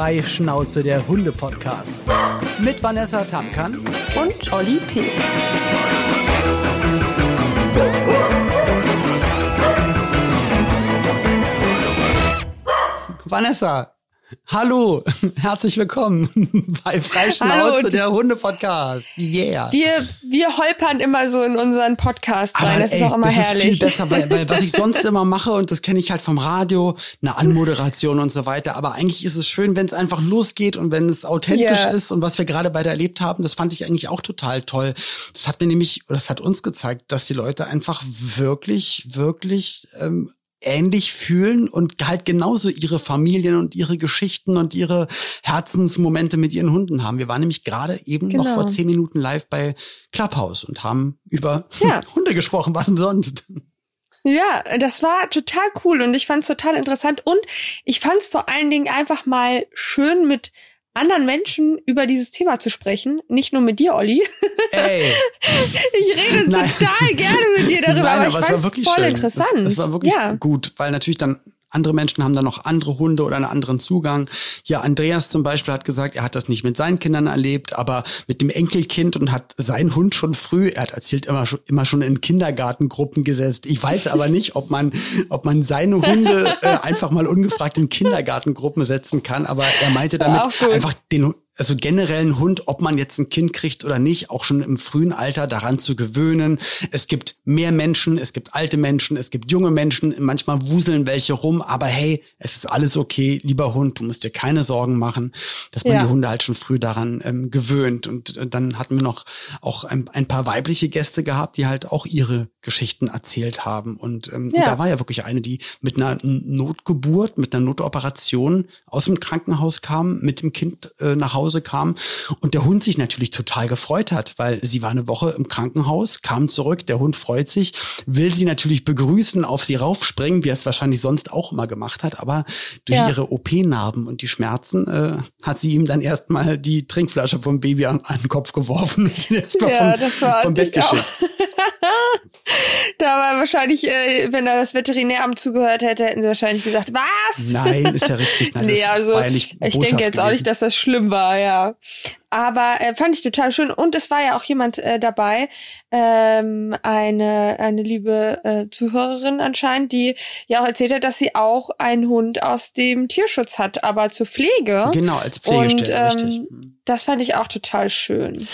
Freischnauze der Hunde-Podcast. Mit Vanessa Tamkan und Olli P. Vanessa, Hallo, herzlich willkommen bei Freischnauze, der Hunde-Podcast. Yeah. Wir, wir holpern immer so in unseren Podcast rein. Aber, das ey, ist auch immer das herrlich. Ist viel besser, weil, weil was ich sonst immer mache, und das kenne ich halt vom Radio, eine Anmoderation und so weiter. Aber eigentlich ist es schön, wenn es einfach losgeht und wenn es authentisch yeah. ist. Und was wir gerade beide erlebt haben, das fand ich eigentlich auch total toll. Das hat mir nämlich, oder das hat uns gezeigt, dass die Leute einfach wirklich, wirklich ähm, ähnlich fühlen und halt genauso ihre Familien und ihre Geschichten und ihre Herzensmomente mit ihren Hunden haben. Wir waren nämlich gerade eben genau. noch vor zehn Minuten live bei Clubhouse und haben über ja. Hunde gesprochen. Was denn sonst? Ja, das war total cool und ich fand es total interessant und ich fand es vor allen Dingen einfach mal schön mit anderen Menschen über dieses Thema zu sprechen. Nicht nur mit dir, Olli. Ey. Ich rede Nein. total gerne mit dir darüber, Nein, aber, aber ich fand es voll schön. interessant. Es, es war wirklich ja. gut, weil natürlich dann andere Menschen haben da noch andere Hunde oder einen anderen Zugang. Ja, Andreas zum Beispiel hat gesagt, er hat das nicht mit seinen Kindern erlebt, aber mit dem Enkelkind und hat seinen Hund schon früh, er hat erzählt, immer schon, immer schon in Kindergartengruppen gesetzt. Ich weiß aber nicht, ob man, ob man seine Hunde äh, einfach mal ungefragt in Kindergartengruppen setzen kann, aber er meinte damit einfach den also generell ein Hund, ob man jetzt ein Kind kriegt oder nicht, auch schon im frühen Alter daran zu gewöhnen. Es gibt mehr Menschen, es gibt alte Menschen, es gibt junge Menschen, manchmal wuseln welche rum, aber hey, es ist alles okay, lieber Hund, du musst dir keine Sorgen machen, dass man ja. die Hunde halt schon früh daran ähm, gewöhnt. Und äh, dann hatten wir noch auch ein, ein, paar weibliche Gäste gehabt, die halt auch ihre Geschichten erzählt haben. Und ähm, ja. da war ja wirklich eine, die mit einer Notgeburt, mit einer Notoperation aus dem Krankenhaus kam, mit dem Kind äh, nach Hause Hause kam und der Hund sich natürlich total gefreut hat, weil sie war eine Woche im Krankenhaus, kam zurück, der Hund freut sich, will sie natürlich begrüßen, auf sie raufspringen, wie er es wahrscheinlich sonst auch immer gemacht hat, aber durch ja. ihre OP-Narben und die Schmerzen äh, hat sie ihm dann erstmal die Trinkflasche vom Baby an, an den Kopf geworfen und ihn erstmal ja, vom, vom Bett geschickt. da war wahrscheinlich, äh, wenn da das Veterinäramt zugehört hätte, hätten sie wahrscheinlich gesagt, was? Nein, ist ja richtig. Nein, nee, also ja ich denke jetzt gewesen. auch nicht, dass das schlimm war, ja. Aber äh, fand ich total schön. Und es war ja auch jemand äh, dabei, ähm, eine, eine liebe äh, Zuhörerin anscheinend, die ja auch erzählt hat, dass sie auch einen Hund aus dem Tierschutz hat, aber zur Pflege. Genau, als Pflegestelle, Und, ähm, richtig. Das fand ich auch total schön.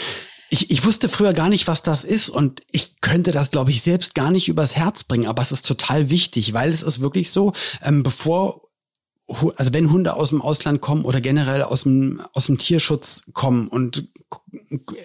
Ich, ich wusste früher gar nicht, was das ist und ich könnte das, glaube ich, selbst gar nicht übers Herz bringen, aber es ist total wichtig, weil es ist wirklich so, ähm, bevor also wenn Hunde aus dem Ausland kommen oder generell aus dem, aus dem Tierschutz kommen und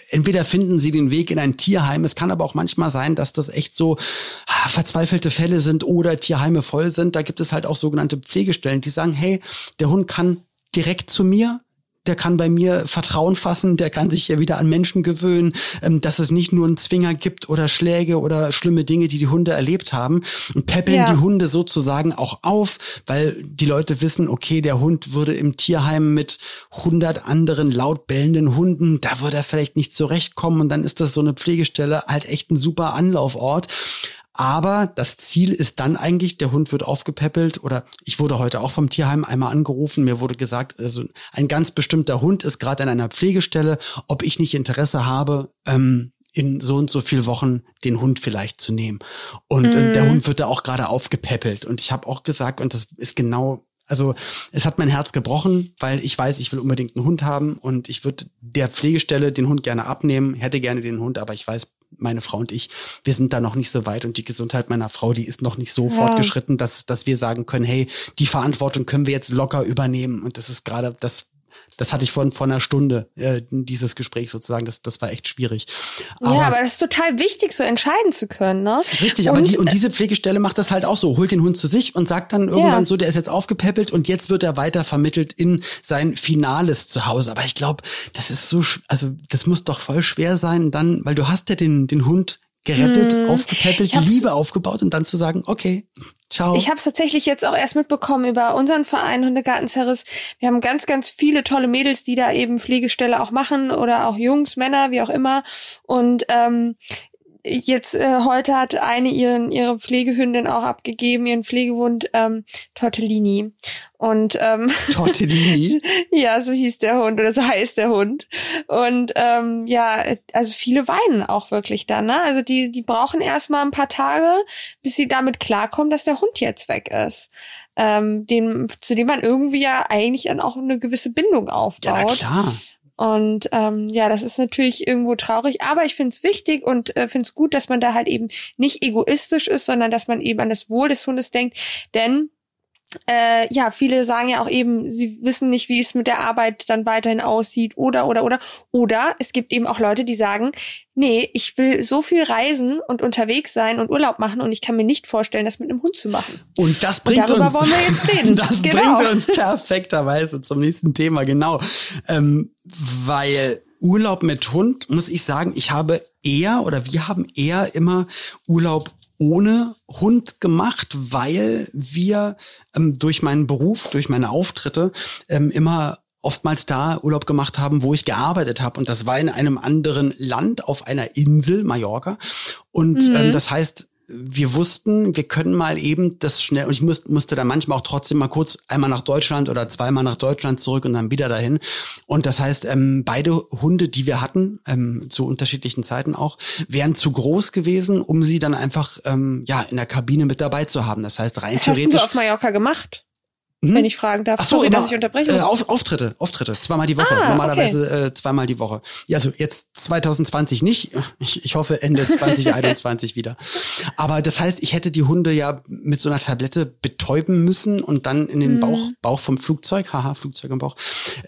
entweder finden sie den Weg in ein Tierheim, es kann aber auch manchmal sein, dass das echt so ah, verzweifelte Fälle sind oder Tierheime voll sind. Da gibt es halt auch sogenannte Pflegestellen, die sagen, hey, der Hund kann direkt zu mir, der kann bei mir Vertrauen fassen, der kann sich ja wieder an Menschen gewöhnen, ähm, dass es nicht nur einen Zwinger gibt oder Schläge oder schlimme Dinge, die die Hunde erlebt haben und peppeln ja. die Hunde sozusagen auch auf, weil die Leute wissen, okay, der Hund würde im Tierheim mit hundert anderen laut bellenden Hunden, da würde er vielleicht nicht zurechtkommen und dann ist das so eine Pflegestelle halt echt ein super Anlaufort. Aber das Ziel ist dann eigentlich, der Hund wird aufgepäppelt oder ich wurde heute auch vom Tierheim einmal angerufen, mir wurde gesagt, also ein ganz bestimmter Hund ist gerade an einer Pflegestelle, ob ich nicht Interesse habe, ähm, in so und so viel Wochen den Hund vielleicht zu nehmen. Und mhm. der Hund wird da auch gerade aufgepäppelt. Und ich habe auch gesagt, und das ist genau also es hat mein Herz gebrochen, weil ich weiß, ich will unbedingt einen Hund haben und ich würde der Pflegestelle den Hund gerne abnehmen, hätte gerne den Hund, aber ich weiß, meine Frau und ich, wir sind da noch nicht so weit und die Gesundheit meiner Frau, die ist noch nicht so ja. fortgeschritten, dass, dass wir sagen können, hey, die Verantwortung können wir jetzt locker übernehmen. Und das ist gerade das, das hatte ich vor, vor einer Stunde, äh, dieses Gespräch sozusagen. Das, das war echt schwierig. Aber, ja, aber das ist total wichtig, so entscheiden zu können, ne? Richtig, und, aber die, und diese Pflegestelle macht das halt auch so, holt den Hund zu sich und sagt dann irgendwann ja. so, der ist jetzt aufgepäppelt und jetzt wird er weiter vermittelt in sein finales Zuhause. Aber ich glaube, das ist so, also das muss doch voll schwer sein, dann, weil du hast ja den, den Hund gerettet, hm. aufgepäppelt, die Liebe aufgebaut und dann zu sagen, okay, ciao. Ich habe es tatsächlich jetzt auch erst mitbekommen über unseren Verein Hundegarten Zerriss. Wir haben ganz, ganz viele tolle Mädels, die da eben Pflegestelle auch machen oder auch Jungs, Männer, wie auch immer. Und ähm, jetzt äh, heute hat eine ihren ihre Pflegehündin auch abgegeben, ihren Pflegehund ähm, Tortellini. Und ähm, Tortellini? ja, so hieß der Hund oder so heißt der Hund. Und ähm, ja, also viele weinen auch wirklich dann. Ne? Also die die brauchen erstmal ein paar Tage, bis sie damit klarkommen, dass der Hund jetzt weg ist. Ähm, dem, zu dem man irgendwie ja eigentlich dann auch eine gewisse Bindung aufbaut. Ja, na klar. Und ähm, ja, das ist natürlich irgendwo traurig, aber ich finde es wichtig und äh, finde es gut, dass man da halt eben nicht egoistisch ist, sondern dass man eben an das Wohl des Hundes denkt. Denn äh, ja, viele sagen ja auch eben, sie wissen nicht, wie es mit der Arbeit dann weiterhin aussieht oder, oder, oder. Oder es gibt eben auch Leute, die sagen, nee, ich will so viel reisen und unterwegs sein und Urlaub machen und ich kann mir nicht vorstellen, das mit einem Hund zu machen. Und das bringt und darüber uns, wollen wir jetzt reden. das genau. bringt uns perfekterweise zum nächsten Thema, genau. Ähm, weil Urlaub mit Hund, muss ich sagen, ich habe eher oder wir haben eher immer Urlaub ohne Hund gemacht, weil wir ähm, durch meinen Beruf, durch meine Auftritte ähm, immer oftmals da Urlaub gemacht haben, wo ich gearbeitet habe. Und das war in einem anderen Land, auf einer Insel, Mallorca. Und mhm. ähm, das heißt, wir wussten, wir können mal eben das schnell, und ich muss, musste dann manchmal auch trotzdem mal kurz einmal nach Deutschland oder zweimal nach Deutschland zurück und dann wieder dahin. Und das heißt, ähm, beide Hunde, die wir hatten, ähm, zu unterschiedlichen Zeiten auch, wären zu groß gewesen, um sie dann einfach ähm, ja in der Kabine mit dabei zu haben. Das heißt, rein Was theoretisch. hast du auf Mallorca gemacht? Hm? Wenn ich fragen darf. Ach so, Sorry, immer, dass ich unterbreche. Äh, auf, Auftritte, Auftritte, zweimal die Woche. Ah, Normalerweise okay. äh, zweimal die Woche. Ja, also jetzt 2020 nicht. Ich, ich hoffe Ende 2021 wieder. Aber das heißt, ich hätte die Hunde ja mit so einer Tablette betäuben müssen und dann in den hm. Bauch, Bauch vom Flugzeug, haha, Flugzeug im Bauch,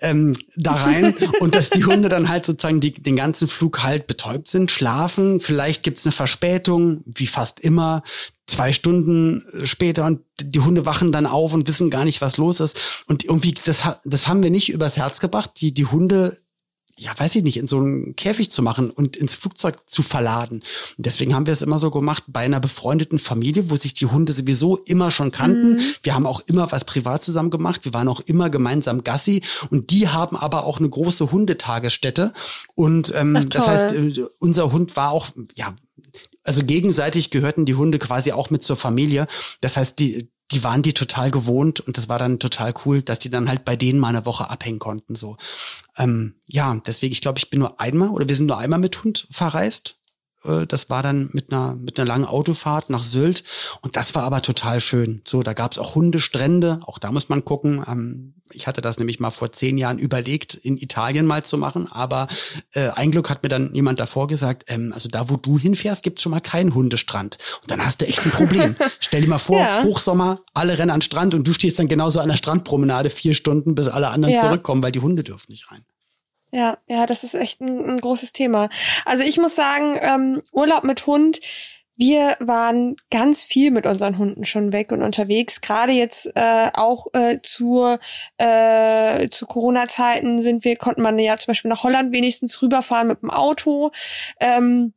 ähm, da rein und dass die Hunde dann halt sozusagen die, den ganzen Flug halt betäubt sind, schlafen. Vielleicht gibt's eine Verspätung, wie fast immer zwei Stunden äh, später und die Hunde wachen dann auf und wissen gar nicht, was los ist. Und irgendwie, das, das haben wir nicht übers Herz gebracht, die, die Hunde ja, weiß ich nicht, in so einen Käfig zu machen und ins Flugzeug zu verladen. Und deswegen haben wir es immer so gemacht bei einer befreundeten Familie, wo sich die Hunde sowieso immer schon kannten. Mhm. Wir haben auch immer was privat zusammen gemacht. Wir waren auch immer gemeinsam Gassi und die haben aber auch eine große Hundetagesstätte. Und ähm, das heißt, äh, unser Hund war auch, ja, also gegenseitig gehörten die Hunde quasi auch mit zur Familie. Das heißt, die, die waren die total gewohnt und das war dann total cool, dass die dann halt bei denen mal eine Woche abhängen konnten. So, ähm, ja, deswegen, ich glaube, ich bin nur einmal oder wir sind nur einmal mit Hund verreist. Äh, das war dann mit einer, mit einer langen Autofahrt nach Sylt. Und das war aber total schön. So, da gab's auch Hundestrände. Auch da muss man gucken. Ähm, ich hatte das nämlich mal vor zehn Jahren überlegt, in Italien mal zu machen. Aber äh, ein Glück hat mir dann jemand davor gesagt, ähm, also da, wo du hinfährst, gibt's schon mal keinen Hundestrand. Und dann hast du echt ein Problem. Stell dir mal vor, ja. Hochsommer, alle rennen an den Strand und du stehst dann genauso an der Strandpromenade vier Stunden, bis alle anderen ja. zurückkommen, weil die Hunde dürfen nicht rein. Ja, ja, das ist echt ein, ein großes Thema. Also ich muss sagen, ähm, Urlaub mit Hund, wir waren ganz viel mit unseren Hunden schon weg und unterwegs. Gerade jetzt äh, auch äh, zur äh, zu Corona-Zeiten sind wir konnten man ja zum Beispiel nach Holland wenigstens rüberfahren mit dem Auto. Ähm,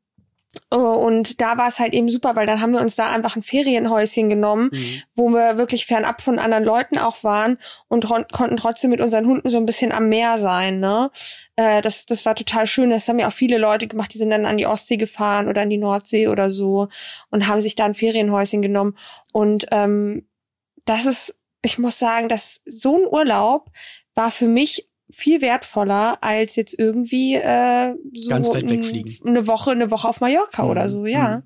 und da war es halt eben super, weil dann haben wir uns da einfach ein Ferienhäuschen genommen, mhm. wo wir wirklich fernab von anderen Leuten auch waren und konnten trotzdem mit unseren Hunden so ein bisschen am Meer sein. Ne? Äh, das, das war total schön. Das haben ja auch viele Leute gemacht, die sind dann an die Ostsee gefahren oder an die Nordsee oder so und haben sich da ein Ferienhäuschen genommen. Und ähm, das ist, ich muss sagen, dass so ein Urlaub war für mich viel wertvoller als jetzt irgendwie äh, so Ganz weit wegfliegen. eine Woche, eine Woche auf Mallorca mhm. oder so, ja. Mhm.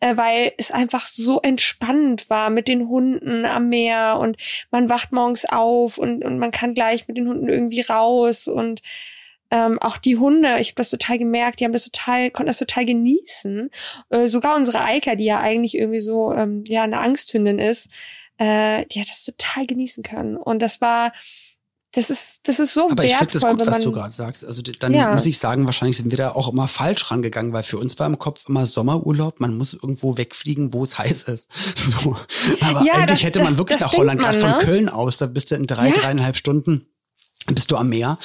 Äh, weil es einfach so entspannend war mit den Hunden am Meer und man wacht morgens auf und, und man kann gleich mit den Hunden irgendwie raus und ähm, auch die Hunde, ich habe das total gemerkt, die haben das total, konnten das total genießen. Äh, sogar unsere Eika, die ja eigentlich irgendwie so ähm, ja eine Angsthündin ist, äh, die hat das total genießen können. Und das war das ist, das ist so Aber wertvoll. ich finde das gut, was du gerade sagst. Also dann ja. muss ich sagen, wahrscheinlich sind wir da auch immer falsch rangegangen, weil für uns war im Kopf immer Sommerurlaub, man muss irgendwo wegfliegen, wo es heiß ist. So. Aber ja, eigentlich das, hätte man das, wirklich das nach Holland, gerade ne? von Köln aus, da bist du in drei, ja. dreieinhalb Stunden bist du am Meer.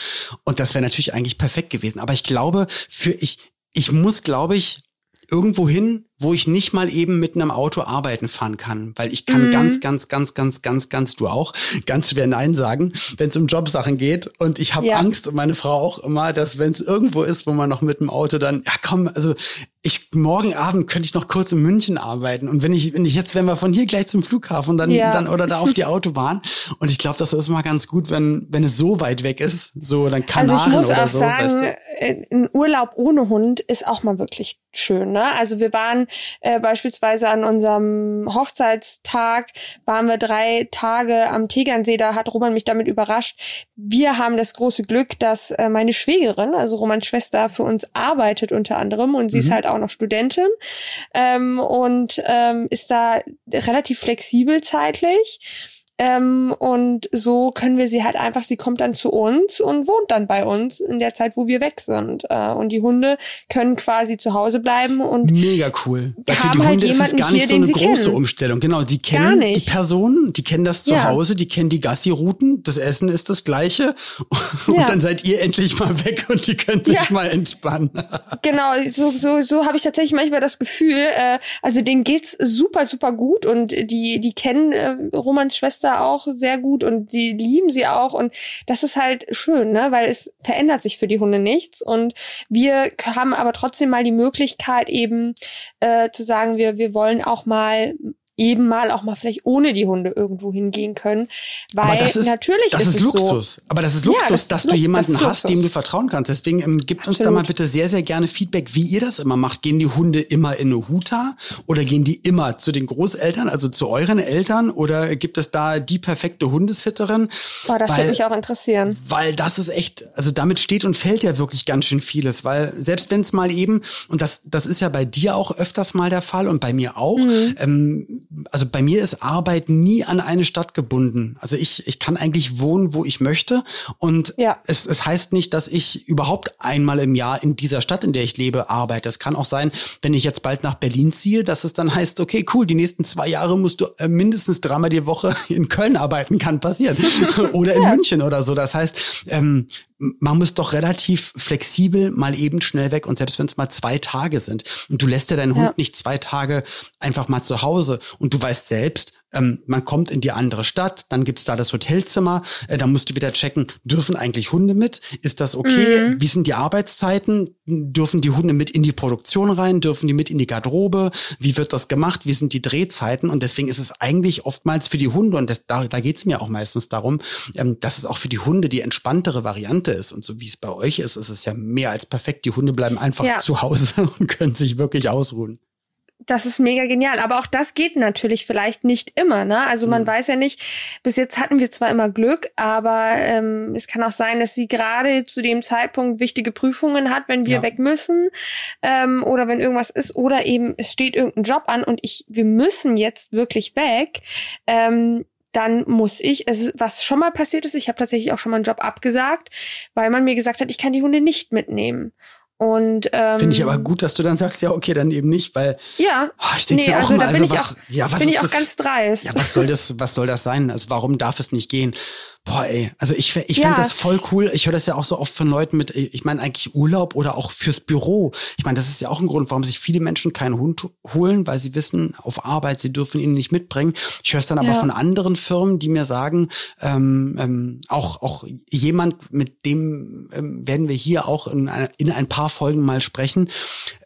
Und das wäre natürlich eigentlich perfekt gewesen. Aber ich glaube, für ich, ich muss, glaube ich, irgendwo hin, wo ich nicht mal eben mit einem Auto arbeiten fahren kann, weil ich kann mhm. ganz, ganz, ganz, ganz, ganz, ganz, du auch, ganz schwer Nein sagen, wenn es um Jobsachen geht. Und ich habe ja. Angst und meine Frau auch immer, dass wenn es irgendwo ist, wo man noch mit dem Auto dann, ja komm, also ich morgen Abend könnte ich noch kurz in München arbeiten und wenn ich wenn ich jetzt wenn wir von hier gleich zum Flughafen dann ja. dann oder da auf die Autobahn und ich glaube das ist mal ganz gut wenn wenn es so weit weg ist so dann Kanaren also ich muss oder auch so sagen, weißt du? Äh, ein Urlaub ohne Hund ist auch mal wirklich schön ne also wir waren äh, beispielsweise an unserem Hochzeitstag waren wir drei Tage am Tegernsee da hat Roman mich damit überrascht wir haben das große Glück dass äh, meine Schwägerin also Romans Schwester für uns arbeitet unter anderem und sie mhm. ist halt auch noch Studentin ähm, und ähm, ist da relativ flexibel zeitlich. Ähm, und so können wir sie halt einfach, sie kommt dann zu uns und wohnt dann bei uns in der Zeit, wo wir weg sind. Äh, und die Hunde können quasi zu Hause bleiben und mega cool. Weil für die halt Hunde ist es gar nicht hier, so eine große kennen. Umstellung. Genau, die kennen die Personen, die kennen das zu ja. Hause, die kennen die Gassi-Routen, das Essen ist das gleiche und ja. dann seid ihr endlich mal weg und die können sich ja. mal entspannen. genau, so so so habe ich tatsächlich manchmal das Gefühl. Äh, also denen geht's super super gut und die die kennen äh, Romans Schwester auch sehr gut und die lieben sie auch und das ist halt schön, ne, weil es verändert sich für die Hunde nichts und wir haben aber trotzdem mal die Möglichkeit eben äh, zu sagen, wir wir wollen auch mal eben mal auch mal vielleicht ohne die Hunde irgendwo hingehen können. Weil das ist, natürlich das ist, ist Luxus. So. Aber das ist Luxus, ja, das dass ist, du jemanden das hast, dem du vertrauen kannst. Deswegen ähm, gibt uns da mal bitte sehr, sehr gerne Feedback, wie ihr das immer macht. Gehen die Hunde immer in eine Huta oder gehen die immer zu den Großeltern, also zu euren Eltern? Oder gibt es da die perfekte Hundesitterin? Boah, das würde mich auch interessieren. Weil das ist echt, also damit steht und fällt ja wirklich ganz schön vieles. Weil selbst wenn es mal eben, und das, das ist ja bei dir auch öfters mal der Fall und bei mir auch, mhm. ähm, also bei mir ist Arbeit nie an eine Stadt gebunden. Also ich, ich kann eigentlich wohnen, wo ich möchte. Und ja. es, es heißt nicht, dass ich überhaupt einmal im Jahr in dieser Stadt, in der ich lebe, arbeite. Es kann auch sein, wenn ich jetzt bald nach Berlin ziehe, dass es dann heißt, okay, cool, die nächsten zwei Jahre musst du äh, mindestens dreimal die Woche in Köln arbeiten, kann passieren. oder in ja. München oder so. Das heißt, ähm, man muss doch relativ flexibel mal eben schnell weg und selbst wenn es mal zwei Tage sind und du lässt ja deinen ja. Hund nicht zwei Tage einfach mal zu Hause und du weißt selbst, ähm, man kommt in die andere Stadt, dann gibt's da das Hotelzimmer, äh, da musst du wieder checken, dürfen eigentlich Hunde mit? Ist das okay? Mhm. Wie sind die Arbeitszeiten? Dürfen die Hunde mit in die Produktion rein? Dürfen die mit in die Garderobe? Wie wird das gemacht? Wie sind die Drehzeiten? Und deswegen ist es eigentlich oftmals für die Hunde, und das, da, da geht's mir auch meistens darum, ähm, dass es auch für die Hunde die entspanntere Variante ist. Und so wie es bei euch ist, ist es ja mehr als perfekt. Die Hunde bleiben einfach ja. zu Hause und können sich wirklich ausruhen das ist mega genial. Aber auch das geht natürlich vielleicht nicht immer. Ne? Also man mhm. weiß ja nicht, bis jetzt hatten wir zwar immer Glück, aber ähm, es kann auch sein, dass sie gerade zu dem Zeitpunkt wichtige Prüfungen hat, wenn wir ja. weg müssen ähm, oder wenn irgendwas ist oder eben es steht irgendein Job an und ich wir müssen jetzt wirklich weg. Ähm, dann muss ich, also was schon mal passiert ist, ich habe tatsächlich auch schon mal einen Job abgesagt, weil man mir gesagt hat, ich kann die Hunde nicht mitnehmen. Und ähm, finde ich aber gut, dass du dann sagst, ja, okay, dann eben nicht, weil ja, oh, ich denke nee, mir auch also, mal, also was, auch, ja, was bin ich auch das, ganz dreist. Ja, was soll das, was soll das sein? Also warum darf es nicht gehen? Boah, ey, also ich, ich ja. finde das voll cool. Ich höre das ja auch so oft von Leuten mit, ich meine eigentlich Urlaub oder auch fürs Büro. Ich meine, das ist ja auch ein Grund, warum sich viele Menschen keinen Hund holen, weil sie wissen, auf Arbeit, sie dürfen ihn nicht mitbringen. Ich höre es dann aber ja. von anderen Firmen, die mir sagen, ähm, ähm, auch, auch jemand, mit dem ähm, werden wir hier auch in, in ein paar Folgen mal sprechen,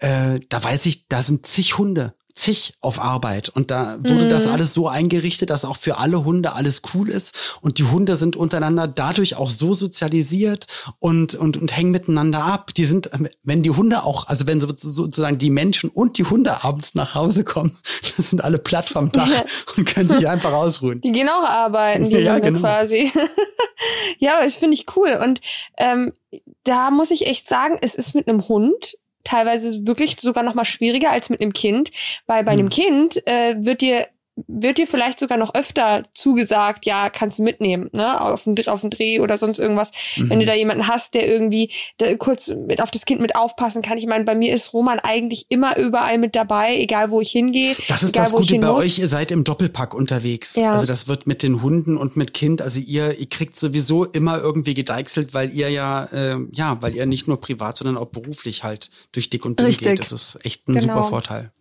äh, da weiß ich, da sind zig Hunde zig auf Arbeit und da wurde mhm. das alles so eingerichtet, dass auch für alle Hunde alles cool ist und die Hunde sind untereinander dadurch auch so sozialisiert und und und hängen miteinander ab. Die sind, wenn die Hunde auch, also wenn sozusagen die Menschen und die Hunde abends nach Hause kommen, das sind alle platt vom Dach ja. und können sich einfach ausruhen. Die gehen auch arbeiten, die ja, Hunde genau. quasi. ja, aber das finde ich cool und ähm, da muss ich echt sagen, es ist mit einem Hund teilweise wirklich sogar noch mal schwieriger als mit einem Kind, weil bei einem hm. Kind äh, wird dir wird dir vielleicht sogar noch öfter zugesagt, ja, kannst du mitnehmen, ne, auf den, auf den Dreh oder sonst irgendwas, mhm. wenn du da jemanden hast, der irgendwie da kurz mit auf das Kind mit aufpassen kann. Ich meine, bei mir ist Roman eigentlich immer überall mit dabei, egal wo ich hingehe. Das ist egal, das Gute bei muss. euch, ihr seid im Doppelpack unterwegs. Ja. Also das wird mit den Hunden und mit Kind, also ihr, ihr kriegt sowieso immer irgendwie gedeichselt, weil ihr ja, äh, ja, weil ihr nicht nur privat, sondern auch beruflich halt durch dick und dünn Richtig. geht. Das ist echt ein genau. super Vorteil.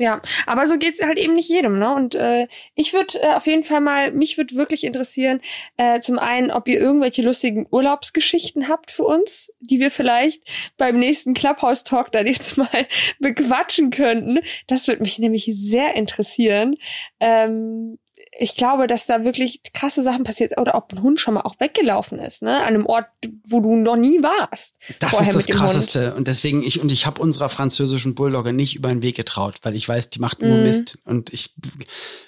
Ja, aber so geht's halt eben nicht jedem, ne? Und äh, ich würde äh, auf jeden Fall mal, mich würde wirklich interessieren, äh, zum einen, ob ihr irgendwelche lustigen Urlaubsgeschichten habt für uns, die wir vielleicht beim nächsten Clubhouse Talk dann jetzt mal bequatschen könnten. Das würde mich nämlich sehr interessieren. Ähm, ich glaube, dass da wirklich krasse Sachen passiert oder ob ein Hund schon mal auch weggelaufen ist, ne, an einem Ort, wo du noch nie warst. Das ist das krasseste und deswegen ich und ich habe unserer französischen Bulldogge nicht über den Weg getraut, weil ich weiß, die macht nur mhm. Mist und ich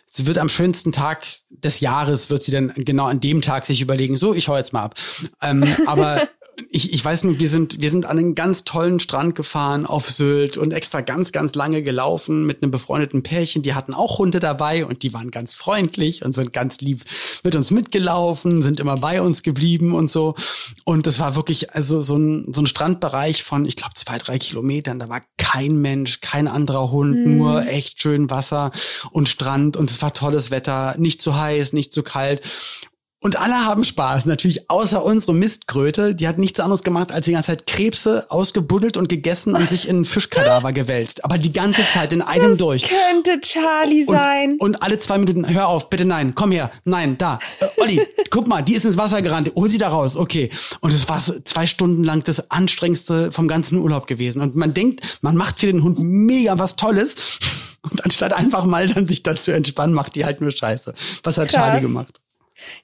sie wird am schönsten Tag des Jahres wird sie dann genau an dem Tag sich überlegen, so, ich hau jetzt mal ab. Ähm, aber ich, ich weiß nur, wir sind, wir sind an einen ganz tollen Strand gefahren auf Sylt und extra ganz, ganz lange gelaufen mit einem befreundeten Pärchen. Die hatten auch Hunde dabei und die waren ganz freundlich und sind ganz lieb mit uns mitgelaufen, sind immer bei uns geblieben und so. Und das war wirklich also so ein, so ein Strandbereich von, ich glaube, zwei, drei Kilometern. Da war kein Mensch, kein anderer Hund, mhm. nur echt schön Wasser und Strand und es war tolles Wetter, nicht zu heiß, nicht zu kalt. Und alle haben Spaß, natürlich außer unsere Mistkröte. Die hat nichts anderes gemacht, als die ganze Zeit Krebse ausgebuddelt und gegessen und sich in einen Fischkadaver gewälzt. Aber die ganze Zeit in einem das durch. könnte Charlie sein. Und, und, alle zwei Minuten, hör auf, bitte nein, komm her, nein, da. Äh, Olli, guck mal, die ist ins Wasser gerannt, hol sie da raus, okay. Und es war so zwei Stunden lang das anstrengendste vom ganzen Urlaub gewesen. Und man denkt, man macht für den Hund mega was Tolles. Und anstatt einfach mal dann sich dazu entspannen, macht die halt nur Scheiße. Was hat Krass. Charlie gemacht?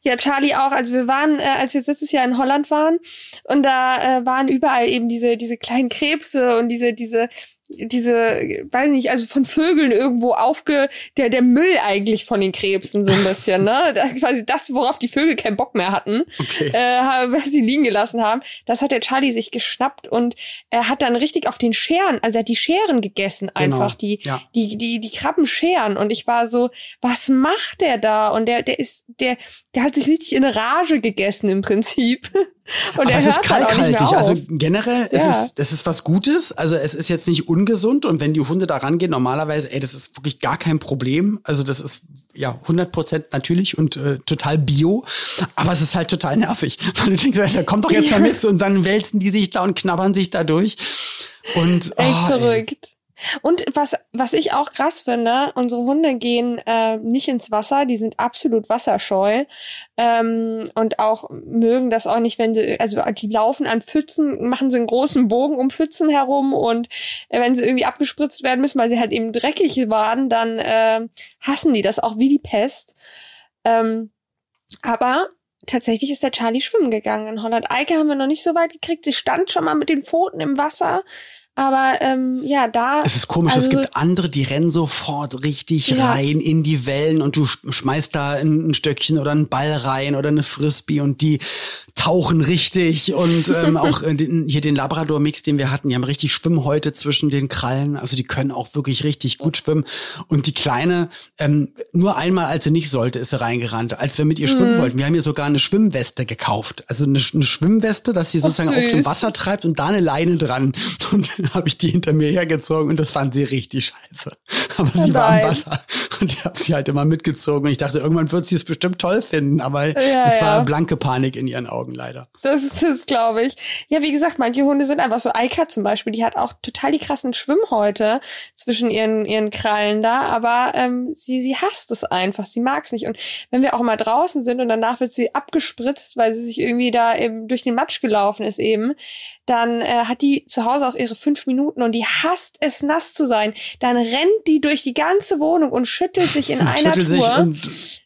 Ja, Charlie auch. Also wir waren, äh, als wir letztes Jahr in Holland waren, und da äh, waren überall eben diese diese kleinen Krebse und diese diese diese, weiß nicht, also von Vögeln irgendwo aufge, der, der Müll eigentlich von den Krebsen so ein bisschen, ne? Das, quasi das, worauf die Vögel keinen Bock mehr hatten, okay. äh, was sie liegen gelassen haben. Das hat der Charlie sich geschnappt und er hat dann richtig auf den Scheren, also er hat die Scheren gegessen genau. einfach, genau. die, ja. die, die, die Krabbenscheren. Und ich war so, was macht der da? Und der, der ist, der, der hat sich richtig in Rage gegessen im Prinzip. Und Aber es ist kalkhaltig. Also generell, ja. es ist, das ist was Gutes. Also es ist jetzt nicht ungesund. Und wenn die Hunde da rangehen, normalerweise, ey, das ist wirklich gar kein Problem. Also das ist ja 100 Prozent natürlich und äh, total bio. Aber es ist halt total nervig. Weil du denkst, da kommt doch jetzt ja. mal mit und dann wälzen die sich da und knabbern sich da durch. Und, Echt oh, verrückt. Ey. Und was, was ich auch krass finde, unsere Hunde gehen äh, nicht ins Wasser, die sind absolut wasserscheu ähm, und auch mögen das auch nicht, wenn sie, also die laufen an Pfützen, machen sie einen großen Bogen um Pfützen herum und äh, wenn sie irgendwie abgespritzt werden müssen, weil sie halt eben dreckig waren, dann äh, hassen die das auch wie die Pest. Ähm, aber tatsächlich ist der Charlie schwimmen gegangen in Holland. Eike haben wir noch nicht so weit gekriegt. Sie stand schon mal mit den Pfoten im Wasser, aber ähm, ja, da. Es ist komisch, also, es gibt andere, die rennen sofort richtig ja. rein in die Wellen und du schmeißt da ein, Stöckchen oder einen Ball rein oder eine Frisbee und die tauchen richtig und ähm, auch äh, den, hier den Labrador-Mix, den wir hatten, die haben richtig Schwimmhäute zwischen den Krallen, also die können auch wirklich richtig gut schwimmen. Und die Kleine, ähm, nur einmal, als sie nicht sollte, ist sie reingerannt, als wir mit ihr schwimmen mhm. wollten. Wir haben ihr sogar eine Schwimmweste gekauft, also eine, eine Schwimmweste, dass sie sozusagen auf dem Wasser treibt und da eine Leine dran. Und habe ich die hinter mir hergezogen und das fand sie richtig scheiße. Aber sie war im Wasser und ich habe sie halt immer mitgezogen und ich dachte, irgendwann wird sie es bestimmt toll finden, aber ja, es war ja. blanke Panik in ihren Augen leider. Das ist es, glaube ich. Ja, wie gesagt, manche Hunde sind einfach so. Eika zum Beispiel, die hat auch total die krassen Schwimmhäute zwischen ihren ihren Krallen da, aber ähm, sie sie hasst es einfach, sie mag es nicht. Und wenn wir auch mal draußen sind und danach wird sie abgespritzt, weil sie sich irgendwie da eben durch den Matsch gelaufen ist eben, dann äh, hat die zu Hause auch ihre fünf Minuten und die hasst es, nass zu sein. Dann rennt die durch die ganze Wohnung und schüttelt sich in einer Tour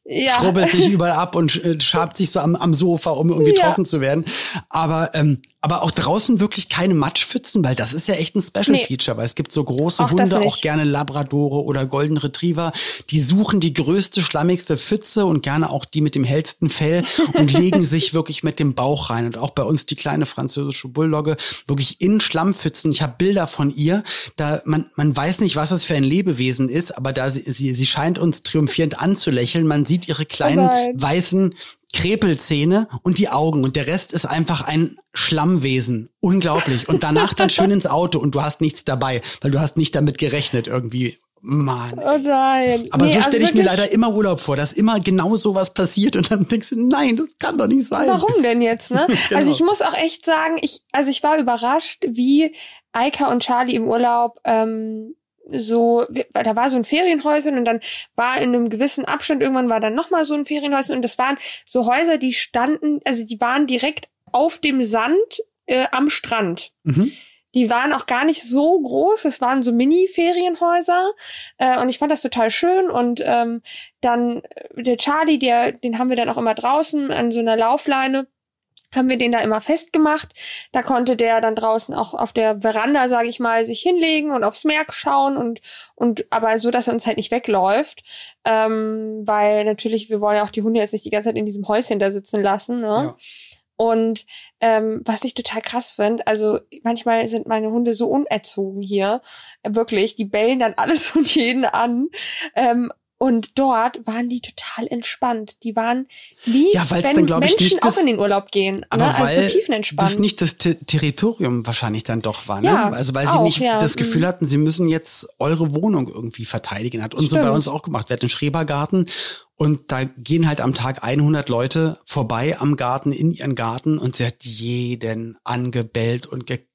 ja. schrubbelt sich überall ab und äh, schabt sich so am, am Sofa, um irgendwie ja. trocken zu werden. Aber ähm, aber auch draußen wirklich keine Matschpfützen, weil das ist ja echt ein Special nee. Feature, weil es gibt so große auch Hunde, auch gerne Labradore oder Golden Retriever, die suchen die größte, schlammigste Pfütze und gerne auch die mit dem hellsten Fell und legen sich wirklich mit dem Bauch rein. Und auch bei uns die kleine französische Bulldogge wirklich in Schlammpfützen. Ich habe Bilder von ihr, da man, man weiß nicht, was es für ein Lebewesen ist, aber da sie, sie, sie scheint uns triumphierend anzulächeln. Man sieht ihre kleinen oh weißen Krepelzähne und die Augen und der Rest ist einfach ein Schlammwesen. Unglaublich. Und danach dann schön ins Auto und du hast nichts dabei, weil du hast nicht damit gerechnet irgendwie. Mann. Oh nein. Aber nee, so stelle also ich mir leider immer Urlaub vor, dass immer genau sowas passiert und dann denkst du, nein, das kann doch nicht sein. Warum denn jetzt, ne? genau. Also ich muss auch echt sagen, ich, also ich war überrascht, wie Eika und Charlie im Urlaub ähm, so, da war so ein Ferienhäuschen und dann war in einem gewissen Abstand irgendwann war dann nochmal so ein Ferienhäuschen und das waren so Häuser, die standen, also die waren direkt auf dem Sand äh, am Strand. Mhm. Die waren auch gar nicht so groß, es waren so Mini-Ferienhäuser äh, und ich fand das total schön und ähm, dann äh, der Charlie, der, den haben wir dann auch immer draußen an so einer Laufleine haben wir den da immer festgemacht. Da konnte der dann draußen auch auf der Veranda, sage ich mal, sich hinlegen und aufs Meer schauen und und aber so, dass er uns halt nicht wegläuft, ähm, weil natürlich wir wollen ja auch die Hunde jetzt nicht die ganze Zeit in diesem Häuschen da sitzen lassen. Ne? Ja. Und ähm, was ich total krass finde, also manchmal sind meine Hunde so unerzogen hier, wirklich, die bellen dann alles und jeden an. Ähm, und dort waren die total entspannt. Die waren wie ja, wenn dann, Menschen ich, nicht auch in den Urlaub gehen. Aber ne? also so tiefenentspannt. das nicht das T Territorium wahrscheinlich dann doch war. Ne? Ja, also weil sie auch, nicht ja. das Gefühl Mhm. hatten, sie müssen jetzt eure Wohnung irgendwie verteidigen. Hat unsere bei Stimmt. uns auch gemacht. Wir hatten einen Schrebergarten und da gehen halt am Tag 100 Leute vorbei am Garten, in ihren Garten und sie hat jeden angebellt und ge